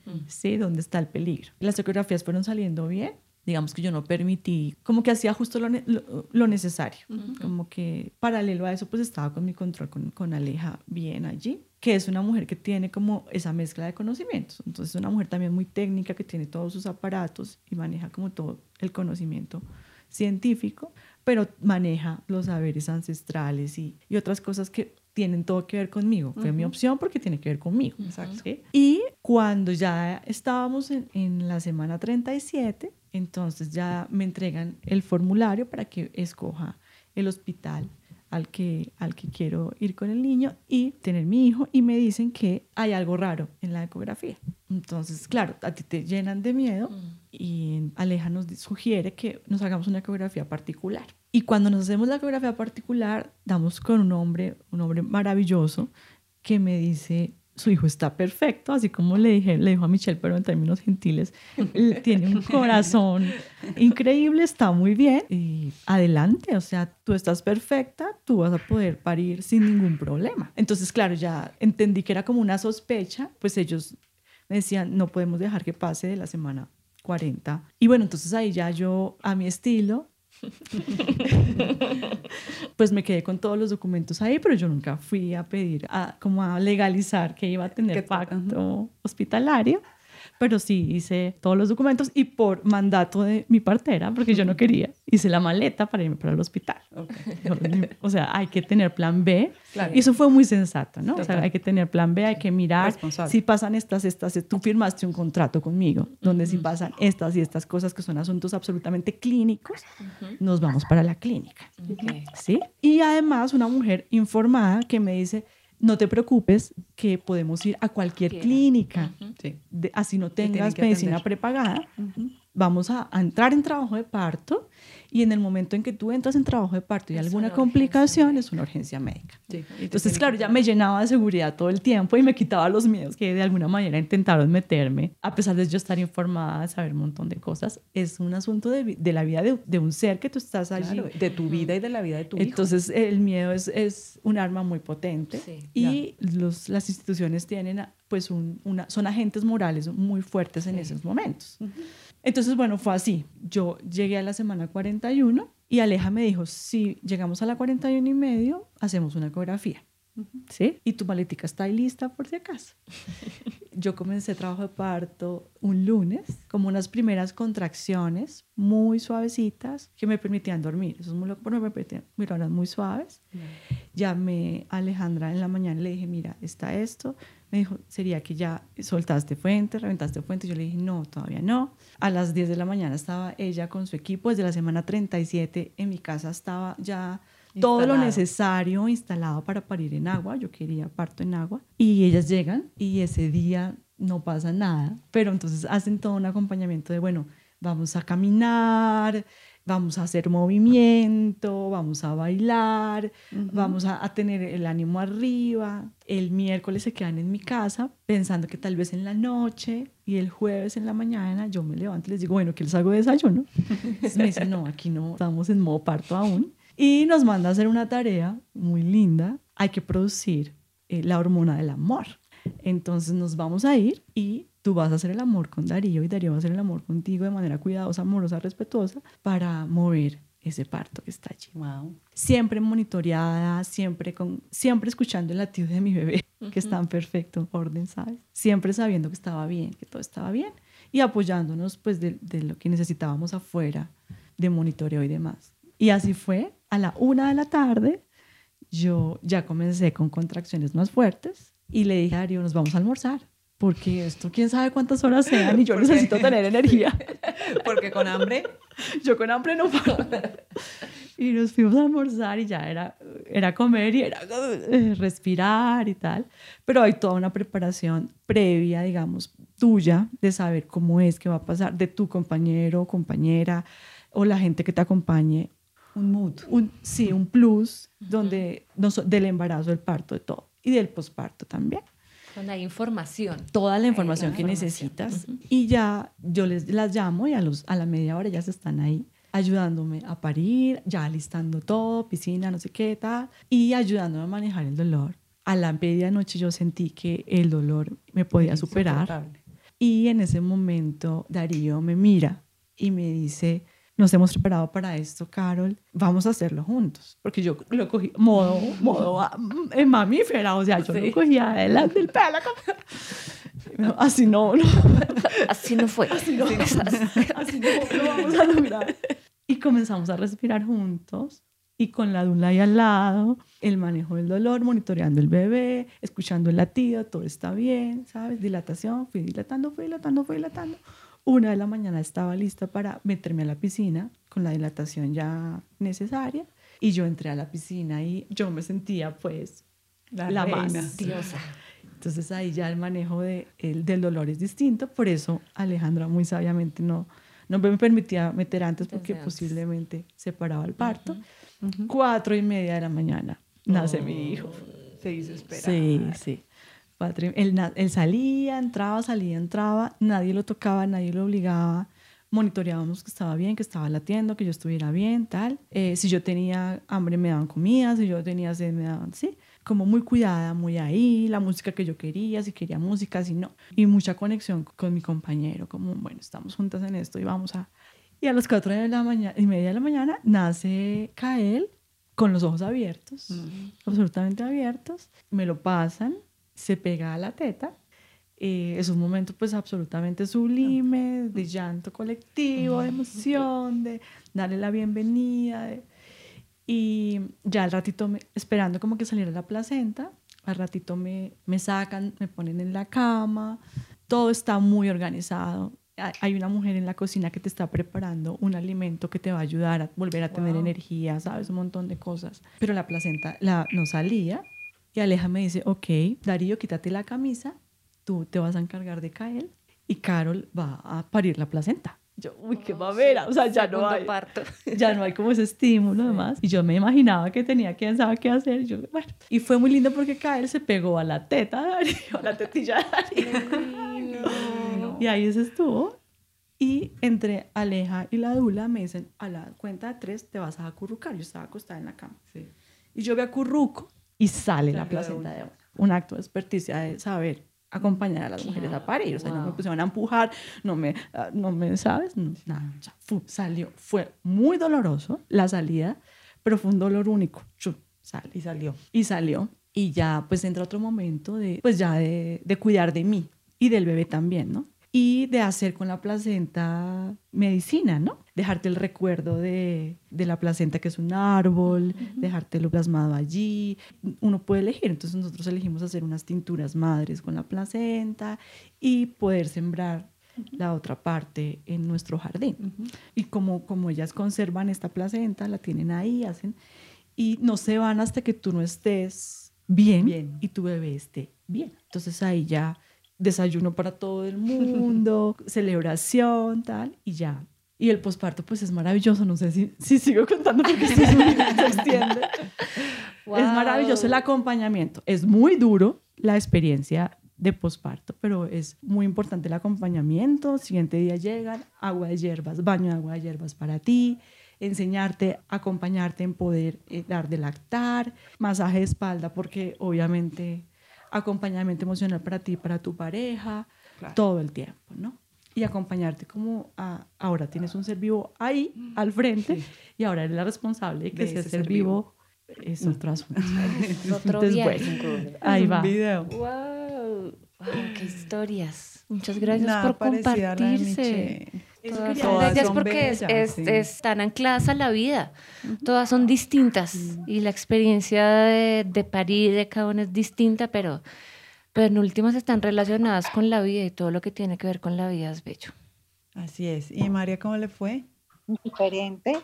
[SPEAKER 3] mm. sí, ¿dónde está el peligro? Las ecografías fueron saliendo bien, digamos que yo no permití, como que hacía justo lo, lo, necesario, como que paralelo a eso pues estaba con mi control con, con Aleja bien allí que es una mujer que tiene como esa mezcla de conocimientos. Entonces es una mujer también muy técnica que tiene todos sus aparatos y maneja como todo el conocimiento científico, pero maneja los saberes ancestrales y, y otras cosas que tienen todo que ver conmigo. Fue mi opción porque tiene que ver conmigo. Exacto. Y cuando ya estábamos en, en, la semana 37, entonces ya me entregan el formulario para que escoja el hospital al que, al que quiero ir con el niño y tener mi hijo y me dicen que hay algo raro en la ecografía. Entonces, claro, a ti te llenan de miedo mm. y Aleja nos sugiere que nos hagamos una ecografía particular. Y cuando nos hacemos la ecografía particular, damos con un hombre, un hombre maravilloso que me dice, su hijo está perfecto, así como le dije, le dijo a Michelle, pero en términos gentiles, tiene un corazón increíble, está muy bien y adelante, o sea, tú estás perfecta, tú vas a poder parir sin ningún problema. Entonces, claro, ya entendí que era como una sospecha, pues ellos me decían, no podemos dejar que pase de la semana 40. Y bueno, entonces ahí ya yo, a mi estilo, pues me quedé con todos los documentos ahí, pero yo nunca fui a pedir, a, como a legalizar que iba a tener pacto hospitalario pero sí hice todos los documentos y por mandato de mi partera, porque yo no quería, hice la maleta para irme para el hospital. O sea, hay que tener plan B. Y eso fue muy sensato, ¿no? O sea, hay que tener plan B, hay que mirar si pasan estas, estas, tú firmaste un contrato conmigo, donde si pasan estas y estas cosas que son asuntos absolutamente clínicos, nos vamos para la clínica. ¿Sí? Y además una mujer informada que me dice, no te preocupes que podemos ir a cualquier clínica, así no tengas medicina prepagada. Vamos a, entrar en trabajo de parto y en el momento en que tú entras en trabajo de parto y hay alguna complicación, es una urgencia médica. Entonces, claro, ya me llenaba de seguridad todo el tiempo y me quitaba los miedos que de alguna manera intentaron meterme, a pesar de yo estar informada, de saber un montón de cosas. Es un asunto de, de la vida de, de, un ser que tú estás allí.
[SPEAKER 2] de tu vida y de la vida de tu
[SPEAKER 3] hijo. Entonces, el miedo es, es un arma muy potente y los, las instituciones tienen pues un, una, son agentes morales muy fuertes en esos momentos. Entonces, bueno, fue así. Yo llegué a la semana 41 y Aleja me dijo, si llegamos a la 41 y medio, hacemos una ecografía. ¿Sí? Y tu maletica está ahí lista por si acaso. Yo comencé trabajo de parto un lunes, como unas primeras contracciones muy suavecitas que me permitían dormir. Eso es muy loco, pero me permitían, muy suaves. Llamé a Alejandra en la mañana y le dije, mira, está esto, me dijo, ¿sería que ya soltaste fuente, reventaste fuente? Yo le dije, no, todavía no. A las 10 de la mañana estaba ella con su equipo. Desde la semana 37 en mi casa estaba ya todo lo necesario instalado para parir en agua. Yo quería parto en agua. Y ellas llegan y ese día no pasa nada. Pero entonces hacen todo un acompañamiento de, bueno, vamos a caminar, vamos a hacer movimiento, vamos a bailar, vamos a, tener el ánimo arriba. El miércoles se quedan en mi casa pensando que tal vez en la noche y el jueves en la mañana yo me levanto y les digo, bueno, que les hago desayuno. me dicen, no, aquí no, estamos en modo parto aún. Y nos manda a hacer una tarea muy linda. Hay que producir eh, la hormona del amor. Entonces nos vamos a ir y tú vas a hacer el amor con Darío y Darío va a hacer el amor contigo de manera cuidadosa, amorosa, respetuosa para mover ese parto que está allí. Wow. Siempre monitoreada, siempre, con, siempre escuchando el latido de mi bebé, que está en perfecto orden, ¿sabes? Siempre sabiendo que estaba bien, que todo estaba bien y apoyándonos pues de, de lo que necesitábamos afuera de monitoreo y demás. Y así fue, a la una de la tarde, yo ya comencé con contracciones más fuertes y le dije a Darío, nos vamos a almorzar porque esto quién sabe cuántas horas sean y yo necesito tener energía.
[SPEAKER 2] Porque con hambre,
[SPEAKER 3] yo con hambre no puedo. Y nos fuimos a almorzar y ya era, era comer y era eh, respirar y tal. Pero hay toda una preparación previa, digamos, tuya de saber cómo es que va a pasar, de tu compañero o compañera o la gente que te acompañe.
[SPEAKER 2] Un mood.
[SPEAKER 3] Un, sí, un plus donde, no, del embarazo, del parto, de todo. Y del posparto también.
[SPEAKER 1] Donde hay información.
[SPEAKER 3] Toda la información que necesitas. Y ya yo les las llamo y a, los, a la media hora ya se están ahí ayudándome a parir, ya listando todo, piscina, no sé qué, tal, y ayudándome a manejar el dolor. A la medianoche yo sentí que el dolor me podía superar. Y en ese momento Darío me mira y me dice, nos hemos preparado para esto, Carol, vamos a hacerlo juntos. Porque yo lo cogí modo, modo ah, en mamífera, o sea, yo lo cogía adelante del pelo. Así no, no.
[SPEAKER 1] Así no fue.
[SPEAKER 3] Así no, así no lo vamos a lograr. Y comenzamos a respirar juntos y con la dula ahí al lado, el manejo del dolor, monitoreando el bebé, escuchando el latido, todo está bien, ¿sabes? Dilatación, fui dilatando, fui dilatando, fui dilatando una de la mañana estaba lista para meterme a la piscina con la dilatación ya necesaria y yo entré a la piscina y yo me sentía pues la, más diosa. Entonces ahí ya el manejo de, el, del dolor es distinto, por eso Alejandra muy sabiamente no, no me permitía meter antes porque posiblemente se paraba el parto. Cuatro y media de la mañana nace mi hijo.
[SPEAKER 2] Se desespera.
[SPEAKER 3] Sí, sí. Él, salía, entraba, salía, entraba, nadie lo tocaba, nadie lo obligaba. Monitoreábamos que estaba bien, que estaba latiendo, que yo estuviera bien, tal. Eh, si yo tenía hambre me daban comida, si yo tenía sed me daban, sí. Como muy cuidada, muy ahí, la música que yo quería, si quería música, si no. Y mucha conexión con mi compañero, como, bueno, estamos juntas en esto y vamos a... Y a las cuatro de la mañana, y media de la mañana nace Kael con los ojos abiertos, absolutamente abiertos. Me lo pasan se pega a la teta. Eh, es un momento pues absolutamente sublime, de llanto colectivo, de emoción, de darle la bienvenida. y ya al ratito, esperando como que saliera la placenta, al ratito me, me sacan, me ponen en la cama, todo está muy organizado. Hay una mujer en la cocina que te está preparando un alimento que te va a ayudar a volver a tener energía, ¿sabes? Un montón de cosas. Pero la placenta la, no salía y Aleja me dice, ok, Darío, quítate la camisa, tú te vas a encargar de Kael y Carol va a parir la placenta. Yo, uy, qué babera, o sea, ya no hay,
[SPEAKER 1] parto.
[SPEAKER 3] ya no hay como ese estímulo además. Y yo me imaginaba que tenía quién sabe qué hacer. Yo, bueno, y fue muy lindo porque Kael se pegó a la teta de Darío, a la tetilla de Darío. Y ahí se estuvo. Y entre Aleja y la Dula me dicen, a la cuenta de tres te vas a acurrucar. Yo estaba acostada en la cama. Sí. Y yo me acurruco y sale la placenta de una. Un acto de experticia de saber acompañar a las mujeres a parir. O sea, no me pusieron a empujar, no me, ah, no me ¿sabes? nada. salió. Fue muy doloroso la salida, pero fue un dolor único. sale. Y salió. Y salió. Y ya, pues entra otro momento de, pues ya de, de cuidar de mí y del bebé también, ¿no? Y de hacer con la placenta medicina, ¿no? Dejarte el recuerdo de, de la placenta que es un árbol, dejártelo plasmado allí. Uno puede elegir, entonces nosotros elegimos hacer unas tinturas madres con la placenta y poder sembrar la otra parte en nuestro jardín. Y como, como ellas conservan esta placenta, la tienen ahí, hacen, y no se van hasta que tú no estés bien, bien. y tu bebé esté bien. Entonces ahí ya desayuno para todo el mundo, celebración, tal, y ya. Y el posparto, pues es maravilloso. No sé si, si sigo contando porque se extiende. Es maravilloso el acompañamiento. Es muy duro la experiencia de posparto, pero es muy importante el acompañamiento. Siguiente día llegan, agua de hierbas, baño de agua de hierbas para ti, enseñarte, acompañarte en poder eh, dar de lactar, masaje de espalda, porque obviamente acompañamiento emocional para ti, para tu pareja, todo el tiempo, ¿no? y acompañarte como a, ahora tienes un ser vivo ahí al frente y ahora eres la responsable de que ese, ser, vivo, es otro asunto.
[SPEAKER 1] Es otro viaje.
[SPEAKER 3] ahí va.
[SPEAKER 2] video.
[SPEAKER 1] Wow. qué historias. Muchas gracias por compartirse. Todas, gracias porque es, están ancladas a la vida. Todas son distintas y la experiencia de, de parir de cada una es distinta, pero pero en últimas están relacionadas con la vida y todo lo que tiene que ver con la vida es bello.
[SPEAKER 2] Así es. ¿Y María cómo le fue?
[SPEAKER 5] Diferente.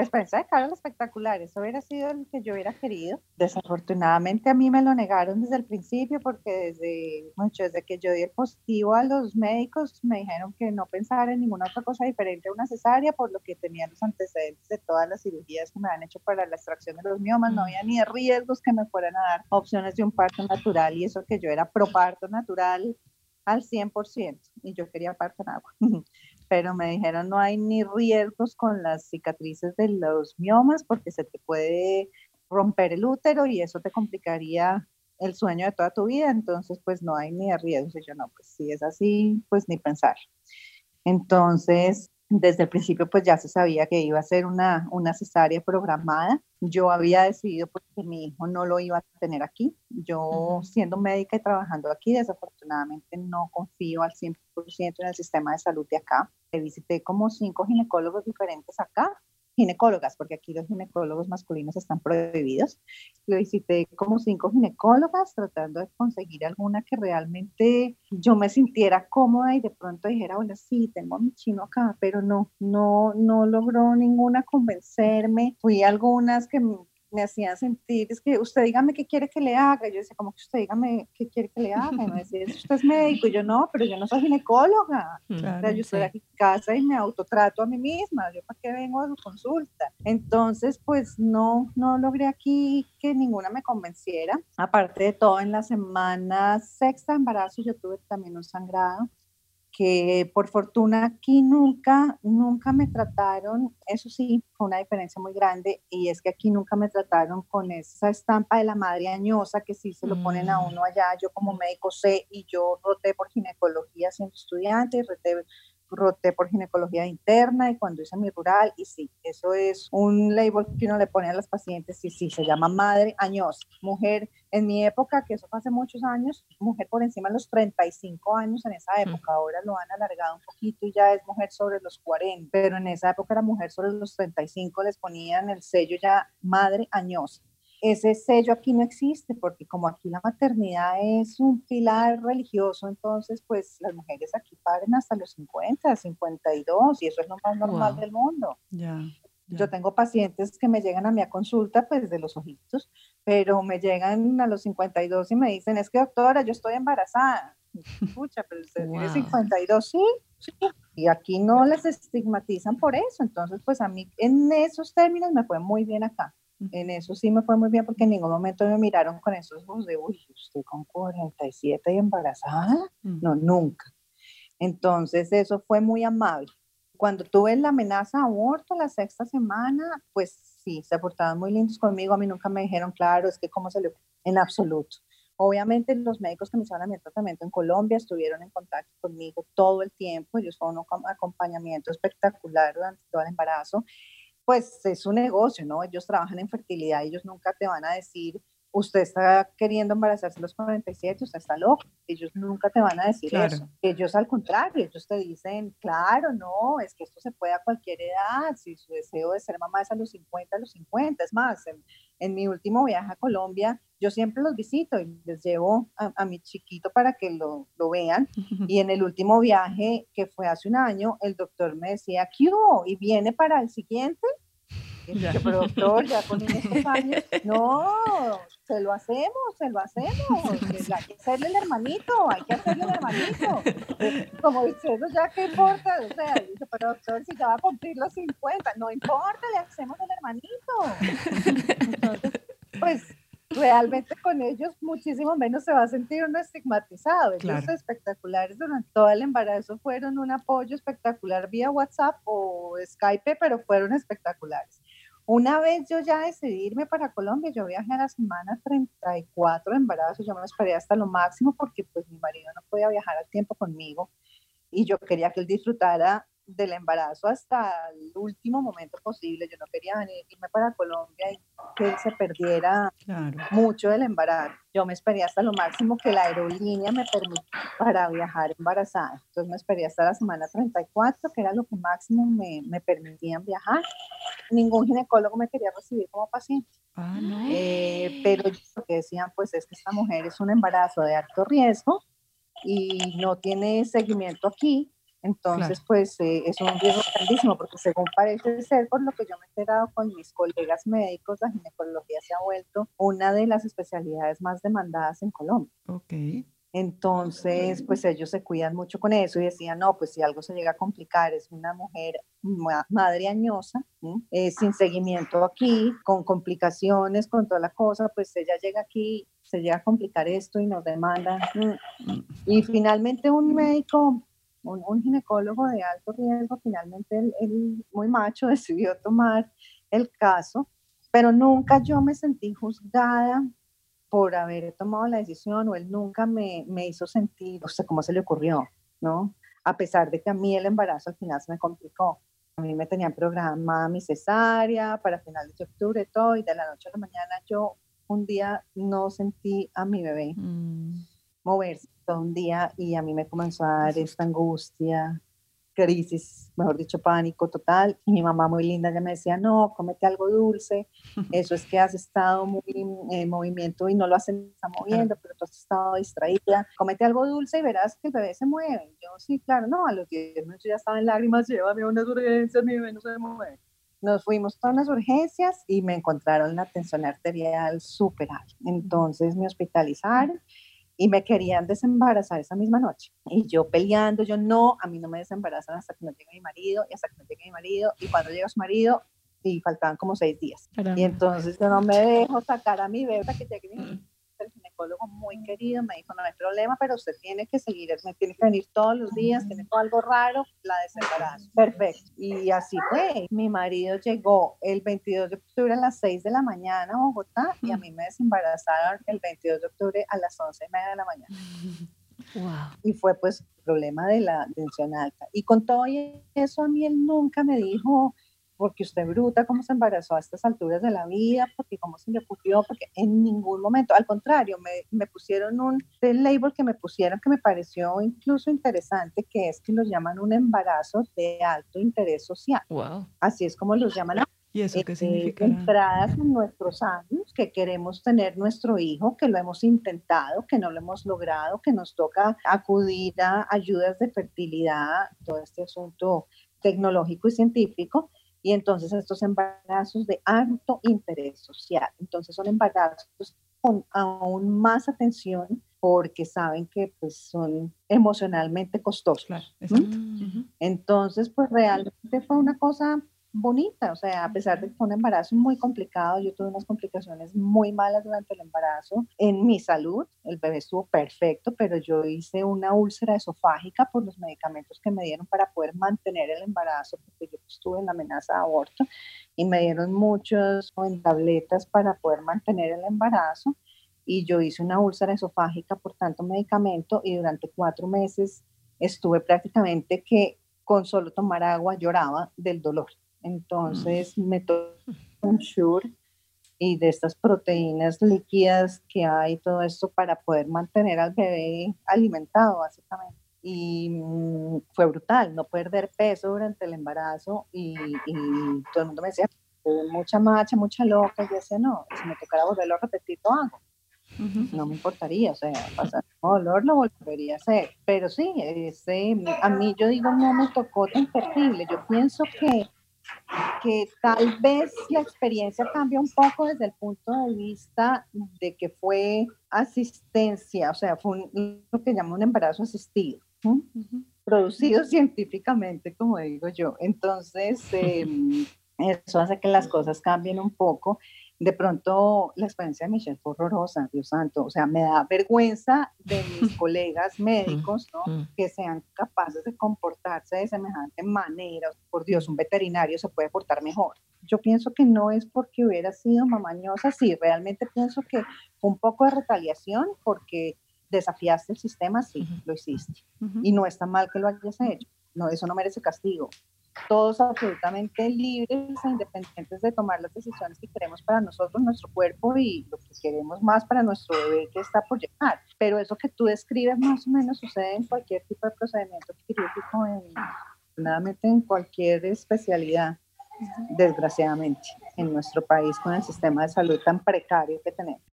[SPEAKER 5] La experiencia de Carol espectacular, eso hubiera sido lo que yo hubiera querido. Desafortunadamente a mí me lo negaron desde el principio porque desde, mucho, desde que yo di el positivo a los médicos me dijeron que no pensara en ninguna otra cosa diferente a una cesárea por lo que tenía los antecedentes de todas las cirugías que me han hecho para la extracción de los miomas, no había ni riesgos que me fueran a dar opciones de un parto natural y eso que yo era pro parto natural al 100% y yo quería parto en agua. pero me dijeron no hay ni riesgos con las cicatrices de los miomas porque se te puede romper el útero y eso te complicaría el sueño de toda tu vida, entonces pues no hay ni riesgos. Y yo no, pues si es así, pues ni pensar. Entonces, desde el principio pues ya se sabía que iba a ser una, una cesárea programada. Yo había decidido porque pues, mi hijo no lo iba a tener aquí. Yo siendo médica y trabajando aquí, desafortunadamente no confío al 100% en el sistema de salud de acá. Visité como cinco ginecólogos diferentes acá ginecólogas, porque aquí los ginecólogos masculinos están prohibidos. Lo visité como cinco ginecólogas tratando de conseguir alguna que realmente yo me sintiera cómoda y de pronto dijera, bueno, sí, tengo a mi chino acá, pero no, no, no logró ninguna convencerme. Fui a algunas que me hacían sentir, es que usted dígame qué quiere que le haga. Yo decía, como que usted dígame qué quiere que le haga. Y me decía, usted es médico. Y yo, no, pero yo no soy ginecóloga. o sea, yo estoy aquí en casa y me autotrato a mí misma. Yo, ¿para qué vengo a su consulta? Entonces, pues no, no logré aquí que ninguna me convenciera. Aparte de todo, en la semana sexta de embarazo yo tuve también un sangrado que por fortuna aquí nunca, nunca me trataron, eso sí, fue una diferencia muy grande, y es que aquí nunca me trataron con esa estampa de la madre añosa que sí se lo ponen a mm. uno allá, yo como médico sé, y yo roté por ginecología siendo estudiante, roté roté por ginecología interna y cuando hice mi rural, y sí, eso es un label que uno le pone a las pacientes, y sí, se llama madre añosa, mujer, en mi época, que eso fue hace muchos años, mujer por encima de los 35 años en esa época, ahora lo han alargado un poquito y ya es mujer sobre los 40, pero en esa época era mujer sobre los 35, les ponían el sello ya madre añosa ese sello aquí no existe porque como aquí la maternidad es un pilar religioso, entonces pues las mujeres aquí paren hasta los 50, 52 y eso es lo más normal del mundo. Yo tengo pacientes que me llegan a mi consulta pues de los ojitos, pero me llegan a los 52 y me dicen, es que doctora, yo estoy embarazada. Escucha, pero usted tiene 52, sí, sí. Y aquí no les estigmatizan por eso. Entonces, pues a mí en esos términos me fue muy bien acá. En eso sí me fue muy bien porque en ningún momento me miraron con esos ojos de, uy, usted con 47 y embarazada. No, nunca. Entonces eso fue muy amable. Cuando tuve la amenaza de aborto la sexta semana, pues sí, se portaban muy lindos conmigo. A mí nunca me dijeron, claro, es que cómo se le... En absoluto. Obviamente los médicos que me hicieron el tratamiento en Colombia estuvieron en contacto conmigo todo el tiempo. Ellos fueron un acompañamiento espectacular durante todo el embarazo pues es un negocio, ¿no? Ellos trabajan en fertilidad, ellos nunca te van a decir, usted está queriendo embarazarse a los 47, usted está loco. Ellos nunca te van a decir eso. Ellos al contrario, ellos te dicen, claro, no, es que esto se puede a cualquier edad, si su deseo de ser mamá es a los 50, a los 50. Es más, en mi último viaje a Colombia, yo siempre los visito y les llevo a, mi chiquito para que lo, lo, vean. Y en el último viaje, que fue hace un año, el doctor me decía, ¿qué hubo? ¿Y viene para el siguiente? Pero doctor, ya con estos años, no, se lo hacemos, se lo hacemos, hay que hacerle el hermanito, hay que hacerle el hermanito. Como diciendo, ya qué importa, o sea, dice, pero doctor, si ya va a cumplir los 50, no importa, le hacemos el hermanito. Entonces, pues realmente con ellos muchísimo menos se va a sentir uno estigmatizado. Ellos espectaculares durante todo el embarazo fueron un apoyo espectacular vía WhatsApp o Skype, pero fueron espectaculares. Una vez yo ya decidí irme para Colombia, yo viajé a la semana 34 de embarazo, yo me esperé hasta lo máximo porque pues mi marido no podía viajar al tiempo conmigo. y yo quería que él disfrutara del embarazo hasta el último momento posible. Yo no quería venir, irme para Colombia y que se perdiera mucho del embarazo. Yo me esperé hasta lo máximo que la aerolínea me permitiera para viajar embarazada. Entonces me esperé hasta la semana 34, que era lo que máximo me, me permitían viajar. Ningún ginecólogo me quería recibir como paciente.
[SPEAKER 2] Ah, no.
[SPEAKER 5] Eh, pero lo que decían, pues es que esta mujer es un embarazo de alto riesgo y no tiene seguimiento aquí entonces, pues eh, es un riesgo grandísimo porque según parece ser, por lo que yo me he enterado con mis colegas médicos, la ginecología se ha vuelto una de las especialidades más demandadas en Colombia.
[SPEAKER 2] Ok.
[SPEAKER 5] Entonces, pues ellos se cuidan mucho con eso y decían, no, pues si algo se llega a complicar, es una mujer madre añosa, eh, sin seguimiento aquí, con complicaciones, con toda la cosa, pues ella llega aquí, se llega a complicar esto y nos demanda. Mm. Y finalmente un médico un, ginecólogo de alto riesgo, finalmente él, muy macho decidió tomar el caso, pero nunca yo me sentí juzgada por haber tomado la decisión o él nunca me, me hizo sentir, no sé cómo se le ocurrió, ¿no? A pesar de que a mí el embarazo al final se me complicó. A mí me tenían programada mi cesárea para finales de octubre, todo, y de la noche a la mañana yo un día no sentí a mi bebé. Mm moverse todo un día y a mí me comenzó a dar esta angustia, crisis, mejor dicho, pánico total. Y mi mamá muy linda ya me decía, no, cómete algo dulce, eso es que has estado muy en movimiento y no lo has estado moviendo, pero tú has estado distraída, cómete algo dulce y verás que el bebé se mueve. Yo sí, claro, no, a los 10 minutos ya estaba en lágrimas, llévame a unas urgencias, mi bebé no se mueve. Nos fuimos a unas urgencias y me encontraron la tensión arterial súper alta. Entonces me hospitalizaron y me querían desembarazar esa misma noche. Y yo peleando, yo no, a mí no me desembarazan hasta que no llegue mi marido, y hasta que no llegue mi marido, y cuando llega su marido, y faltaban como seis días. Y entonces yo no me dejo sacar a mi bebé que llegue mi muy querido me dijo, no hay problema, pero usted tiene que seguir, me tiene que venir todos los días, tiene algo raro, la desembarazo. Perfecto. Y así fue. Mi marido llegó el 22 de octubre a las 6 de la mañana a Bogotá y a mí me desembarazaron el 22 de octubre a las 11 y media de la mañana. Wow. Y fue pues problema de la tensión alta. Y con todo eso a mí él nunca me dijo, porque usted bruta, cómo se embarazó a estas alturas de la vida, porque cómo se le ocurrió, porque en ningún momento, al contrario, me, me pusieron un label que me pusieron que me pareció incluso interesante, que es que los llaman un embarazo de alto interés social.
[SPEAKER 2] Wow.
[SPEAKER 5] Así es como los llaman.
[SPEAKER 2] ¿Y eso qué eh, significa?
[SPEAKER 5] entradas en nuestros años, que queremos tener nuestro hijo, que lo hemos intentado, que no lo hemos logrado, que nos toca acudir a ayudas de fertilidad, todo este asunto tecnológico y científico, y entonces estos embarazos de alto interés social. Entonces son embarazos con aún más atención porque saben que pues son emocionalmente costosos. Entonces pues realmente fue una cosa bonita, o sea, a pesar de que fue un embarazo muy complicado, yo tuve unas complicaciones muy malas durante el embarazo en mi salud, el bebé estuvo perfecto, pero yo hice una úlcera esofágica por los medicamentos que me dieron para poder mantener el embarazo, porque yo estuve en la amenaza de aborto y me dieron muchos en tabletas para poder mantener el embarazo y yo hice una úlcera esofágica por tanto medicamento y durante cuatro meses estuve prácticamente que con solo tomar agua lloraba del dolor. Entonces me tomé un Shure y de estas proteínas líquidas que hay, todo esto para poder mantener al bebé alimentado básicamente. Y mm, fue brutal, no perder peso durante el embarazo y, todo el mundo me decía, mucha macha, mucha loca, y yo decía, no, si me tocara volverlo a repetir, lo hago. No me importaría, o sea, pasar dolor lo volvería a hacer. Pero sí, ese, a mí yo digo, no me tocó tan terrible. Yo pienso que que tal vez la experiencia cambia un poco desde el punto de vista de que fue asistencia, o sea, fue lo que llama un embarazo asistido, producido científicamente, como digo yo. Entonces, em, eso hace que las cosas cambien un poco de pronto la experiencia de Michelle fue horrorosa, Dios santo. O sea, me da vergüenza de mis colegas médicos, ¿no? Mm. Que sean capaces de comportarse de semejante manera. Por Dios, un veterinario se puede portar mejor. Yo pienso que no es porque hubiera sido mamañosa, sí, realmente pienso que fue un poco de retaliación porque desafiaste el sistema, sí, lo hiciste. Y no está mal que lo hayas hecho. No, eso no merece castigo. Todos absolutamente libres e independientes de tomar las decisiones que queremos para nosotros, nuestro cuerpo y lo que queremos más para nuestro bebé que está por llegar. Pero eso que tú describes más o menos sucede en cualquier tipo de procedimiento quirúrgico, en, en cualquier especialidad, desgraciadamente, en nuestro país con el sistema de salud tan precario que tenemos.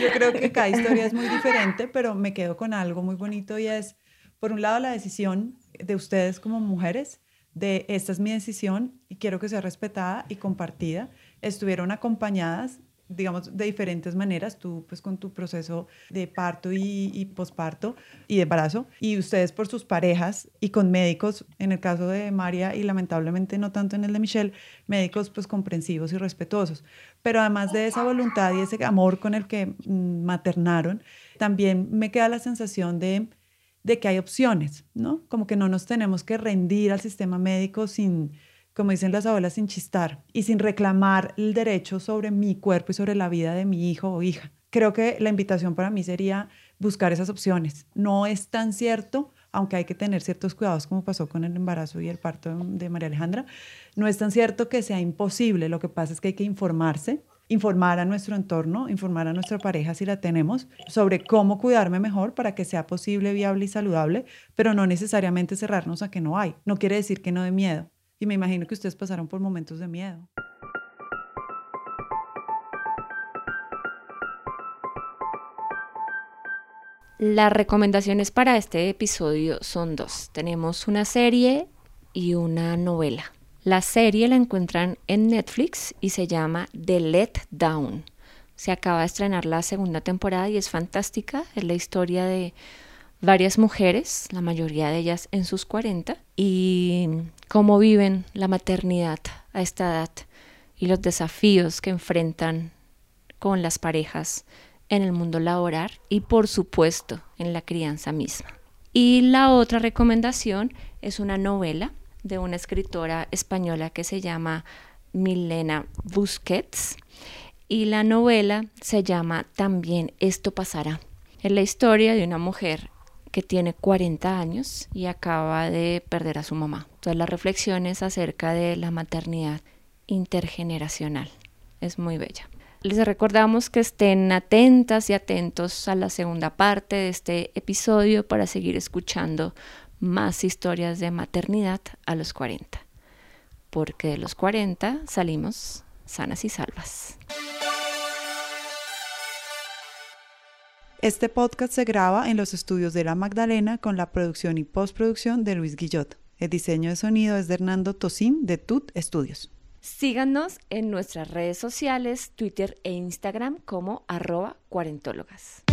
[SPEAKER 2] Yo creo que cada historia es muy diferente, pero me quedo con algo muy bonito y es, por un lado, la decisión de ustedes como mujeres de esta es mi decisión y quiero que sea respetada y compartida. Estuvieron acompañadas digamos, de diferentes maneras, tú pues con tu proceso de parto y, y, posparto y de embarazo, y ustedes por sus parejas y con médicos, en el caso de María y lamentablemente no tanto en el de Michelle, médicos pues comprensivos y respetuosos. Pero además de esa voluntad y ese amor con el que mm, maternaron, también me queda la sensación de, de que hay opciones, ¿no? Como que no nos tenemos que rendir al sistema médico sin como dicen las abuelas, sin chistar y sin reclamar el derecho sobre mi cuerpo y sobre la vida de mi hijo o hija. Creo que la invitación para mí sería buscar esas opciones. No es tan cierto, aunque hay que tener ciertos cuidados como pasó con el embarazo y el parto de María Alejandra, no es tan cierto que sea imposible. Lo que pasa es que hay que informarse, informar a nuestro entorno, informar a nuestra pareja si la tenemos sobre cómo cuidarme mejor para que sea posible, viable y saludable, pero no necesariamente cerrarnos a que no hay. No quiere decir que no de miedo. Y me imagino que ustedes pasaron por momentos de miedo.
[SPEAKER 1] Las recomendaciones para este episodio son dos. Tenemos una serie y una novela. La serie la encuentran en Netflix y se llama The Let Down. Se acaba de estrenar la segunda temporada y es fantástica. Es la historia de varias mujeres, la mayoría de ellas en sus 40, y cómo viven la maternidad a esta edad y los desafíos que enfrentan con las parejas en el mundo laboral y por supuesto en la crianza misma. Y la otra recomendación es una novela de una escritora española que se llama Milena Busquets y la novela se llama También esto pasará. Es la historia de una mujer que tiene 40 años y acaba de perder a su mamá. Todas las reflexiones acerca de la maternidad intergeneracional. Es muy bella. Les recordamos que estén atentas y atentos a la segunda parte de este episodio para seguir escuchando más historias de maternidad a los 40. Porque de los 40 salimos sanas y salvas.
[SPEAKER 2] Este podcast se graba en los estudios de La Magdalena con la producción y postproducción de Luis Guillot. El diseño de sonido es de Hernando Tosín de Tut Studios.
[SPEAKER 1] Síganos en nuestras redes sociales, Twitter e Instagram como arroba cuarentólogas.